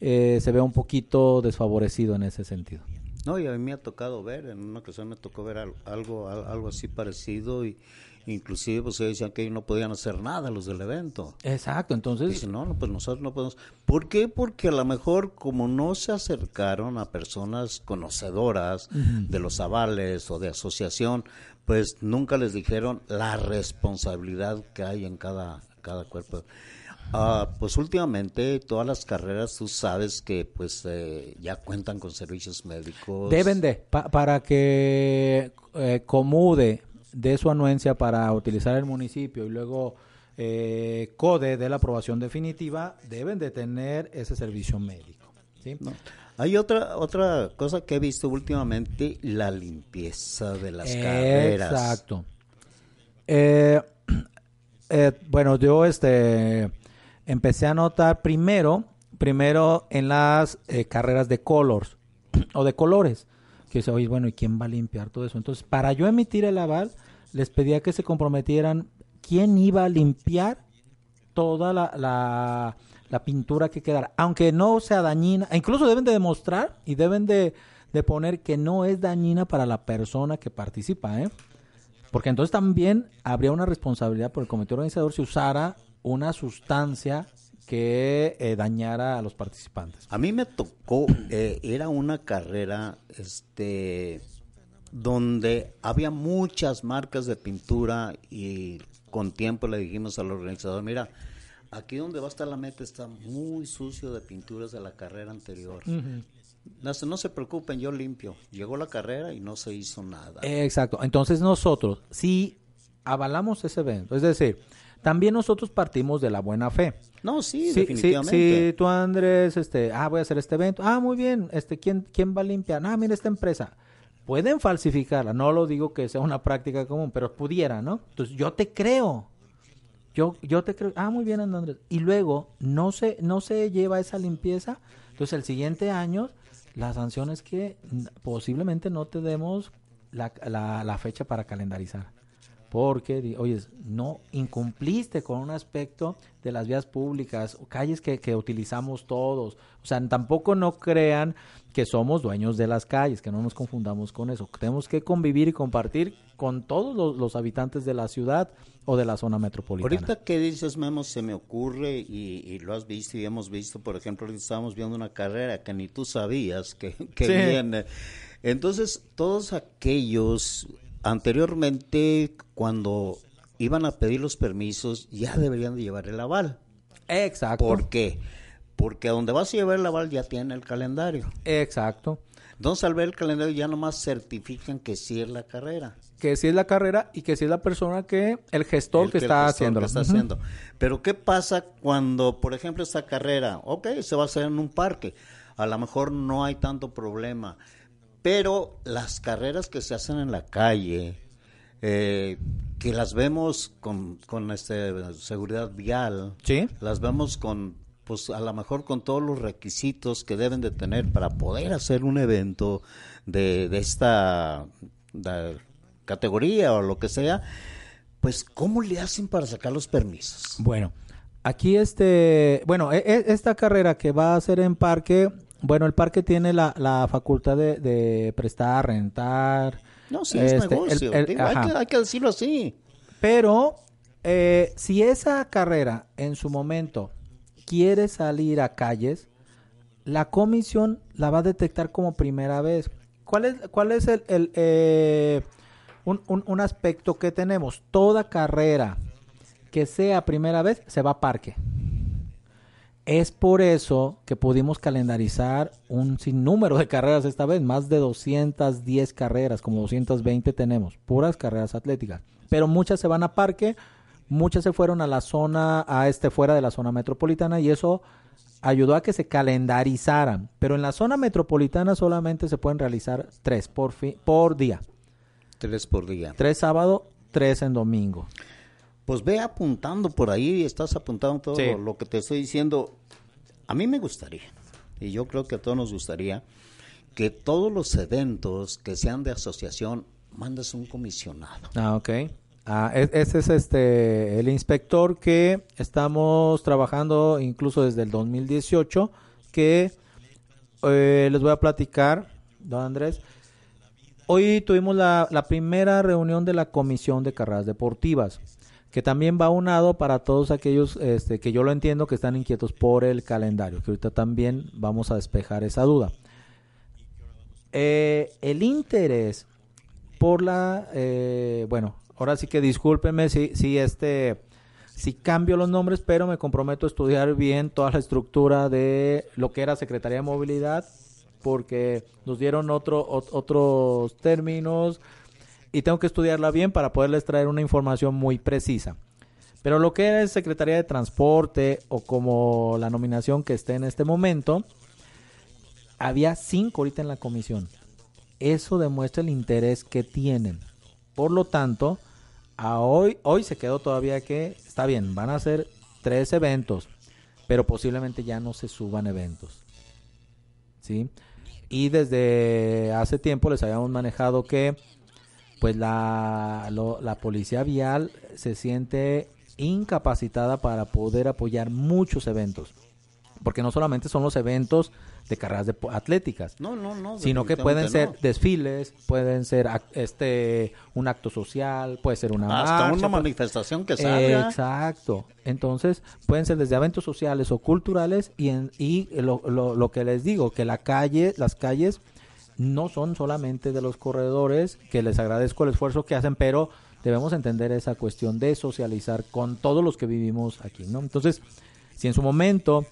eh, se ve un poquito desfavorecido en ese sentido. No, y a mí me ha tocado ver, en una ocasión me tocó ver al- algo, al- algo así parecido y inclusive pues ellos decían que ellos no podían hacer nada los del evento. Exacto, entonces Dicen, no, no, pues nosotros no podemos. ¿Por qué? Porque a lo mejor como no se acercaron a personas conocedoras de los avales o de asociación, pues nunca les dijeron la responsabilidad que hay en cada, cada cuerpo. Ah, pues últimamente todas las carreras tú sabes que pues eh, ya cuentan con servicios médicos. Deben de, pa- para que eh, Comude dé su anuencia para utilizar el municipio y luego eh, CODE dé la aprobación definitiva, deben de tener ese servicio médico. ¿sí? No. Hay otra otra cosa que he visto últimamente, la limpieza de las carreras. Exacto. Eh, eh, bueno, yo este empecé a notar primero, primero en las eh, carreras de colors o de colores, que dice, oye, bueno, ¿y quién va a limpiar todo eso? Entonces, para yo emitir el aval, les pedía que se comprometieran quién iba a limpiar toda la, la, la pintura que quedara, aunque no sea dañina, e incluso deben de demostrar y deben de, de poner que no es dañina para la persona que participa, ¿eh? Porque entonces también habría una responsabilidad por el comité organizador si usara una sustancia que eh, dañara a los participantes. A mí me tocó, eh, era una carrera, este, donde había muchas marcas de pintura y con tiempo le dijimos al organizador, mira, aquí donde va a estar la meta está muy sucio de pinturas de la carrera anterior. no, se- no se preocupen, yo limpio. Llegó la carrera y no se hizo nada. Exacto. Entonces nosotros, si avalamos ese evento, es decir, también nosotros partimos de la buena fe. no, sí, Sí, sí, definitivamente. sí, tú Andrés, este, ah, voy a hacer este evento, ah, muy bien, este, ¿quién, quién va a limpiar? Ah, mira esta empresa. Pueden falsificarla, no lo digo que sea una práctica común, pero pudiera, ¿no? Entonces, yo te creo. Yo, yo te creo, ah, muy bien, Andrés. Y luego, no se, no se lleva esa limpieza. Entonces, el siguiente año, la sanción es que posiblemente no te demos la, la, la fecha para calendarizar. Porque, oye, no incumpliste con un aspecto de las vías públicas, o calles que, que utilizamos todos. O sea, tampoco no crean que somos dueños de las calles, que no nos confundamos con eso. Tenemos que convivir y compartir con todos los, los habitantes de la ciudad o de la zona metropolitana. Ahorita que dices, Memo, se me ocurre y, y lo has visto y hemos visto, por ejemplo, estábamos viendo una carrera que ni tú sabías que, que Sí. viene. Entonces, todos aquellos anteriormente, cuando iban a pedir los permisos, ya deberían de llevar el aval. Exacto. ¿Por qué? Porque a donde vas a llevar el aval ya tiene el calendario. Exacto. Entonces, al ver el calendario, ya nomás certifican que sí es la carrera. Que si es la carrera y que si es la persona que, el gestor El que está gestor haciendo. que está haciendo. Pero ¿qué pasa cuando, por ejemplo, esta carrera, ok, se va a hacer en un parque, a lo mejor no hay tanto problema, pero las carreras que se hacen en la calle, eh, que las vemos con, con este, seguridad vial, Sí. las vemos con, pues a lo mejor con todos los requisitos que deben de tener para poder hacer un evento de, de esta de categoría o lo que sea, pues ¿cómo le hacen para sacar los permisos? Bueno, aquí este, bueno, e- e- esta carrera que va a ser en parque, bueno, el parque tiene la, la facultad de, de prestar, rentar. No, sí, es este, negocio, el- el- digo, hay, que, hay que decirlo así. Pero eh, si esa carrera en su momento quiere salir a calles, la comisión la va a detectar como primera vez. ¿Cuál es, cuál es el, el, eh, un, un- un aspecto que tenemos? Toda carrera que sea primera vez se va a parque. Es por eso que pudimos calendarizar un sinnúmero de carreras esta vez, más de 210 carreras, como 220 tenemos, puras carreras atléticas. Pero muchas se van a parque, muchas se fueron a la zona, a este fuera de la zona metropolitana y eso ayudó a que se calendarizaran, pero en la zona metropolitana solamente se pueden realizar tres por, por día. Tres por día. Tres sábado, tres en domingo. Pues ve apuntando por ahí, estás apuntando todo Sí. lo, lo que te estoy diciendo. A mí me gustaría, y yo creo que a todos nos gustaría, que todos los eventos que sean de asociación, mandes un comisionado. Ah, ok. Ah, ese es este el inspector que estamos trabajando incluso desde el 2018 que eh, les voy a platicar, don Andrés. Hoy tuvimos la, la primera reunión de la Comisión de Carreras Deportivas, que también va unado para todos aquellos este, que yo lo entiendo que están inquietos por el calendario, que ahorita también vamos a despejar esa duda. Eh, el interés por la eh, bueno ahora sí que discúlpenme si si este si cambio los nombres pero me comprometo a estudiar bien toda la estructura de lo que era Secretaría de Movilidad porque nos dieron otro ot- otros términos y tengo que estudiarla bien para poderles traer una información muy precisa pero lo que es Secretaría de Transporte o como la nominación que esté en este momento había cinco ahorita en la comisión. Eso demuestra el interés que tienen. Por lo tanto, a hoy, hoy se quedó todavía que, está bien, van a ser tres eventos, pero posiblemente ya no se suban eventos. ¿Sí? Y desde hace tiempo les habíamos manejado que pues la, lo- la policía vial se siente incapacitada para poder apoyar muchos eventos. Porque no solamente son los eventos de carreras de, atléticas, No, no, no. sino que pueden ser desfiles, pueden ser este un acto social, puede ser una. Hasta marcha, una manifestación que salga. Exacto. Entonces, pueden ser desde eventos sociales o culturales y, en, y lo, lo- lo que les digo, que la calle, las calles no son solamente de los corredores, que les agradezco el esfuerzo que hacen, pero debemos entender esa cuestión de socializar con todos los que vivimos aquí, ¿no? Entonces, si en su momento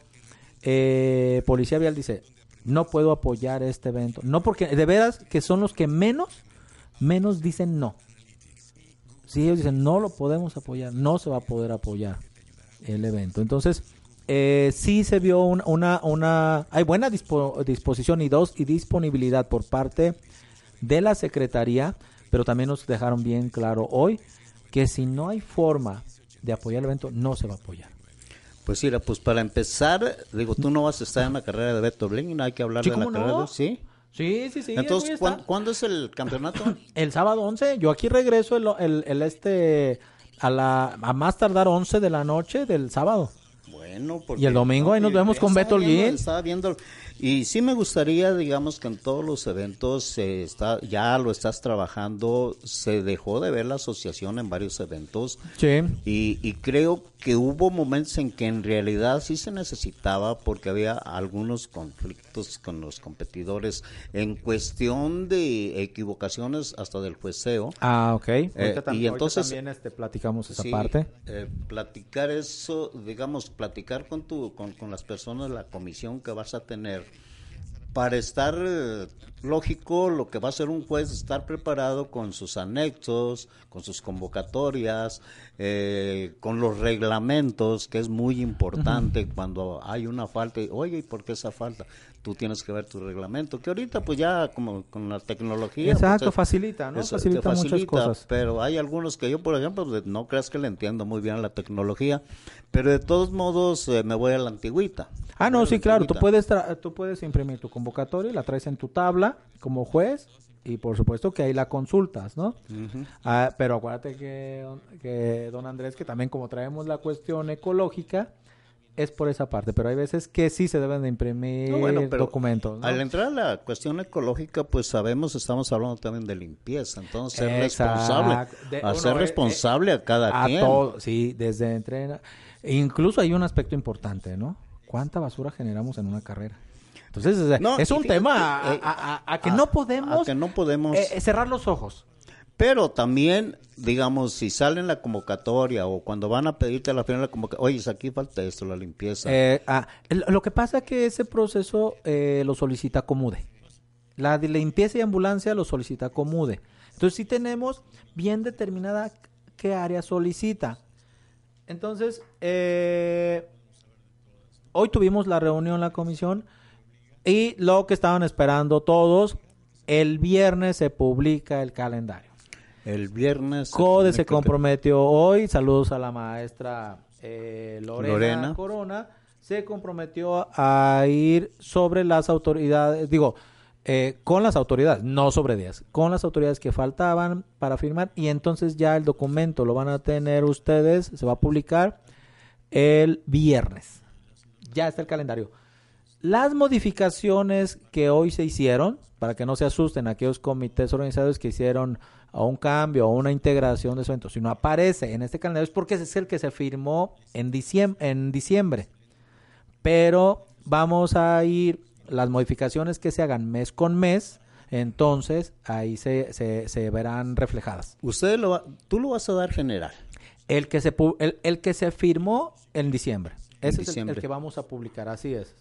eh, Policía Vial dice, no puedo apoyar este evento, no porque de veras que son los que menos, menos dicen no. Si ellos dicen no lo podemos apoyar, no se va a poder apoyar el evento. Entonces, eh, sí se vio un- una, una, hay buena dispo- disposición y dos, y disponibilidad por parte de la Secretaría, pero también nos dejaron bien claro hoy que si no hay forma de apoyar el evento, no se va a apoyar. Pues mira, pues para empezar, digo, tú no vas a estar en la carrera de Beto Bling, hay que hablar Sí, de la ¿cómo carrera no? de... Sí. Sí, sí, sí. Entonces, ahí ¿cuán- está. ¿cuándo es el campeonato? El sábado 11, yo aquí regreso el, el, el este a la a más tardar 11 de la noche del sábado. Bueno, porque Y el domingo ahí nos vemos con Beto Holguín. Estaba viendo y sí me gustaría, digamos que en todos los eventos eh, está ya lo estás trabajando, se dejó de ver la asociación en varios eventos Sí. y, y creo que hubo momentos en que en realidad sí se necesitaba porque había algunos conflictos con los competidores en cuestión de equivocaciones hasta del jueceo. Ah, ok. Eh, y entonces- también este, platicamos esa Sí, parte. eh, platicar eso, digamos, platicar con tu, con, con las personas, la comisión que vas a tener, para estar eh, lógico, lo que va a hacer un juez, estar preparado con sus anexos, con sus convocatorias, eh, con los reglamentos, que es muy importante cuando hay una falta. Oye, ¿y por qué esa falta? Tú tienes que ver tu reglamento, que ahorita pues ya como con la tecnología. pues, Exacto, facilita, ¿no? eso te Facilita muchas facilita, cosas. Pero hay algunos que yo, por ejemplo, de- no creas que le entiendo muy bien la tecnología, pero de todos modos eh, me voy a la antigüita. Ah, no, sí, la claro. Tú puedes, tra- tú puedes imprimir tu convocatoria, la traes en tu tabla como juez y por supuesto que ahí la consultas, ¿no? Ah, pero acuérdate que, que, don Andrés, que también como traemos la cuestión ecológica, es por esa parte. Pero hay veces que sí se deben de imprimir No, bueno, pero documentos, ¿no? Al entrar a la cuestión ecológica, pues sabemos, estamos hablando también de limpieza, entonces ser responsable, De- a ser eh, responsable a cada a quien. todo, sí, desde entrena. Incluso hay un aspecto importante, ¿no? ¿Cuánta basura generamos en una carrera? Entonces, No, es un fíjate, tema a, eh, a- a- a que no podemos, a que no podemos- eh, eh, cerrar los ojos. Pero también, digamos, si sale en la convocatoria o cuando van a pedirte a la final la convocatoria, oye, aquí falta esto, la limpieza. Eh, ah, lo que pasa es que ese proceso eh, lo solicita Comude. La de limpieza y ambulancia lo solicita Comude. Entonces sí tenemos bien determinada qué área solicita. Entonces, eh, hoy tuvimos la reunión en la comisión y lo que estaban esperando todos, el viernes se publica el calendario. El viernes. CODE se comprometió hoy, saludos a la maestra eh, Lorena, Lorena. Corona, se comprometió a ir sobre las autoridades, digo, eh, con las autoridades, no sobre días, con las autoridades que faltaban para firmar y entonces ya el documento lo van a tener ustedes, se va a publicar el viernes. Ya está el calendario. Las modificaciones que hoy se hicieron, para que no se asusten aquellos comités organizadores que hicieron a un cambio o una integración de su evento, si no aparece en este calendario es porque ese es el que se firmó en diciembre, en diciembre. Pero vamos a ir, las modificaciones que se hagan mes con mes, entonces ahí se, se, se verán reflejadas. Usted lo va- tú lo vas a dar general. El que se, el, el que se firmó en diciembre. En Ese es el- que vamos a publicar, así es.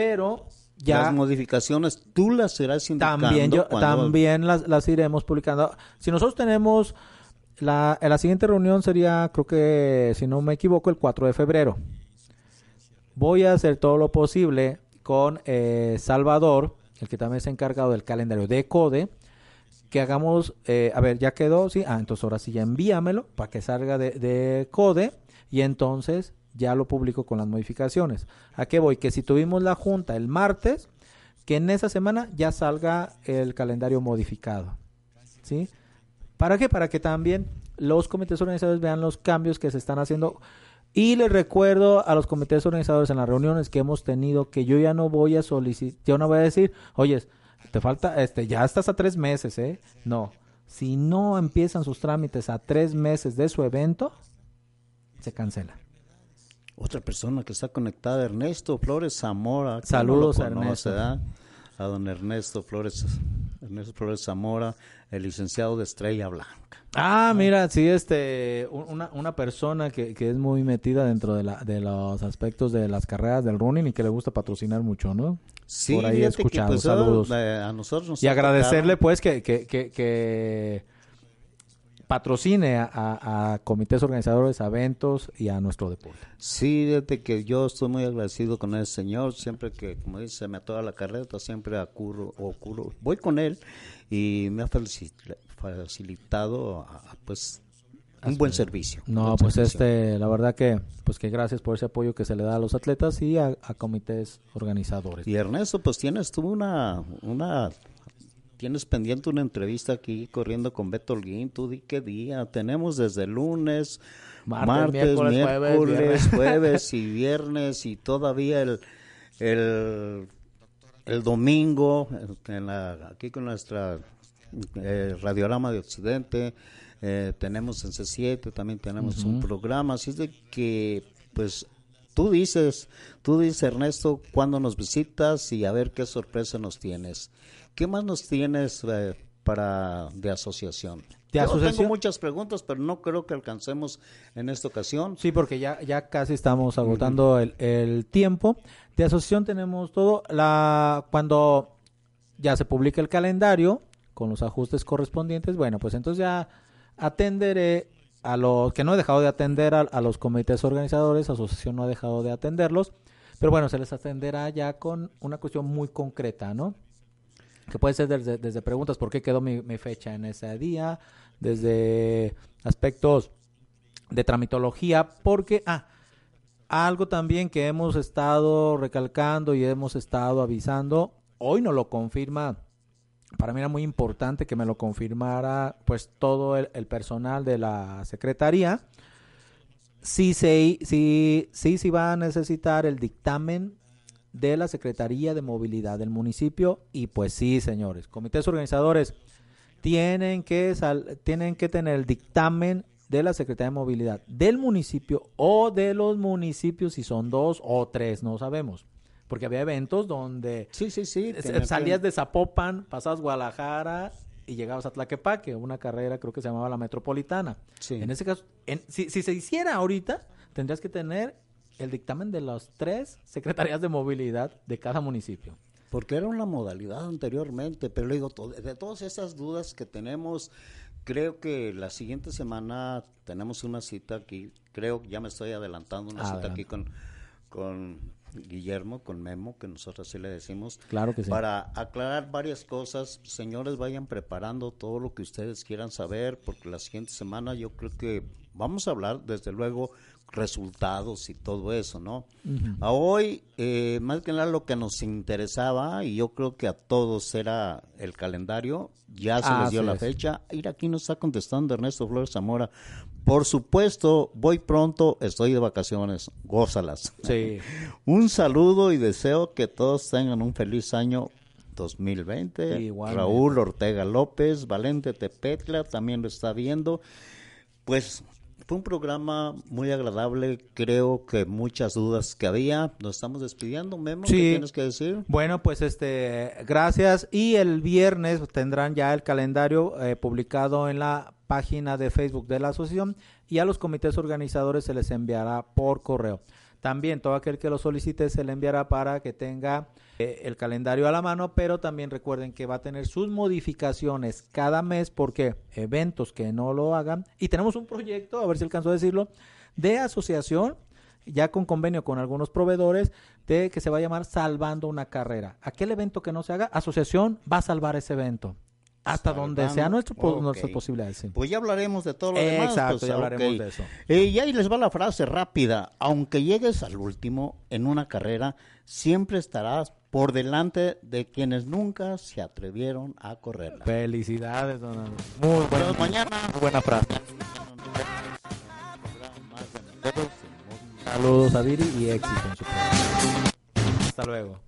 Pero ya Las modificaciones tú las serás indicando. también, yo, cuando- también las, las iremos publicando. Si nosotros tenemos, la, la siguiente reunión sería, creo que, si no me equivoco, el 4 de febrero. Voy a hacer todo lo posible con eh, Salvador, el que también es encargado del calendario de CODE, que hagamos, eh, a ver, ya quedó, sí, ah, entonces ahora sí ya envíamelo para que salga de, de CODE y entonces ya lo publico con las modificaciones. ¿A qué voy? Que si tuvimos la junta el martes, que en esa semana ya salga el calendario modificado. ¿Sí? ¿Para qué? Para que también los comités organizadores vean los cambios que se están haciendo. Y les recuerdo a los comités organizadores en las reuniones que hemos tenido que yo ya no voy a solicitar, yo no voy a decir, oye, te falta, este, ya estás a tres meses, ¿eh? No. Si no empiezan sus trámites a tres meses de su evento, se cancela. Otra persona que está conectada, Ernesto Flores Zamora. ¿Cómo Saludos lo a Ernesto. ah? A don Ernesto Flores, Ernesto Flores Zamora, el licenciado de Estrella Blanca. Ah, mira, sí, este, un- una, una persona que, que es muy metida dentro de, la, de los aspectos de las carreras del running y que le gusta patrocinar mucho, ¿no? Sí, Por ahí he fíjate que, escuchado, pues, saludos. eh, a nosotros nos Y agradecerle, pues, que, que, que, que patrocine a, a- a comités organizadores, a eventos y a nuestro deporte. Sí, fíjate que yo estoy muy agradecido con ese señor. Siempre que, como dice, me atora la carreta, siempre acurro, ocurro, voy con él y me ha facilitado, a- pues, un buen servicio. No, buen pues servicio. este, la verdad que, pues que gracias por ese apoyo que se le da a los atletas y a, a comités organizadores. Y Ernesto, pues tienes tú una, una, tienes pendiente una entrevista aquí corriendo con Beto Holguín, tú di qué día, tenemos desde lunes, Martes, martes, miércoles, miércoles, jueves, y viernes y todavía el, el, el domingo, en la- aquí con nuestra eh, Radiorama de Occidente, eh, tenemos en C7, también tenemos un programa, así es de que, pues, tú dices, tú dices, Ernesto, cuándo nos visitas y a ver qué sorpresa nos tienes. ¿Qué más nos tienes eh, para de asociación? ¿De Yo asociación? tengo muchas preguntas, pero no creo que alcancemos en esta ocasión. Sí, porque ya, ya casi estamos agotando el, el tiempo. De asociación tenemos todo. La, cuando ya se publica el calendario con los ajustes correspondientes, bueno, pues entonces ya atenderé a los que no he dejado de atender a, a los comités organizadores, asociación no ha dejado de atenderlos, pero bueno, se les atenderá ya con una cuestión muy concreta, ¿no? Que puede ser desde, desde preguntas, ¿por qué quedó mi, fecha en ese día? Desde aspectos de tramitología, porque, ah, algo también que hemos estado recalcando y hemos estado avisando, hoy no lo confirma, para mí era muy importante que me lo confirmara pues todo el, personal de la secretaría, sí se, sí, sí, sí va a necesitar el dictamen de la Secretaría de Movilidad del municipio y pues sí, señores, comités organizadores tienen que sal- tienen que tener el dictamen de la Secretaría de Movilidad del municipio o de los municipios si son dos o tres, no sabemos. Porque había eventos donde Sí, sí, sí. que- salías de Zapopan, pasabas Guadalajara y llegabas a Tlaquepaque, una carrera creo que se llamaba la Metropolitana. Sí. En ese caso, en- si, si se hiciera ahorita, tendrías que tener el dictamen de las tres secretarías de movilidad de cada municipio. Porque era una modalidad anteriormente, pero le digo, de todas esas dudas que tenemos, creo que la siguiente semana tenemos una cita aquí, creo que ya me estoy adelantando, una cita Adelante. aquí con, con Guillermo, con Memo, que nosotros así le decimos. Claro que sí. Para aclarar varias cosas, señores, vayan preparando todo lo que ustedes quieran saber, porque la siguiente semana yo creo que vamos a hablar, desde luego, resultados y todo eso, ¿no? A hoy, eh, más que nada lo que nos interesaba, y yo creo que a todos era el calendario, ya se les dio la es. fecha. Mira, aquí nos está contestando Ernesto Flores Zamora. Por supuesto, voy pronto, estoy de vacaciones, gózalas. Sí. Un saludo y deseo que todos tengan un feliz año 2020. Igualmente. Raúl Ortega López, Valente Tepetla, también lo está viendo. Pues fue un programa muy agradable, creo que muchas dudas que había. Nos estamos despidiendo, Memo, ¿qué tienes que decir? Bueno, pues este, gracias. Y el viernes tendrán ya el calendario eh, publicado en la página de Facebook de la asociación y a los comités organizadores se les enviará por correo. También todo aquel que lo solicite se le enviará para que tenga eh, el calendario a la mano, pero también recuerden que va a tener sus modificaciones cada mes porque eventos que no lo hagan. Y tenemos un proyecto, a ver si alcanzo a decirlo, de asociación ya con convenio con algunos proveedores de que se va a llamar Salvando una carrera. Aquel evento que no se haga, asociación va a salvar ese evento. Hasta donde sea nuestro, po- ok. nuestras posibilidades. sí. Pues ya hablaremos de todo lo demás. Exacto, pues, ya hablaremos de eso. Eh, y ahí les va la frase rápida. Aunque llegues al último en una carrera, siempre estarás por delante de quienes nunca se atrevieron a correrla. Felicidades, don Andrés. Muy buena, mañana. muy buena frase. Saludos a Viri y éxito en su programa. Hasta luego.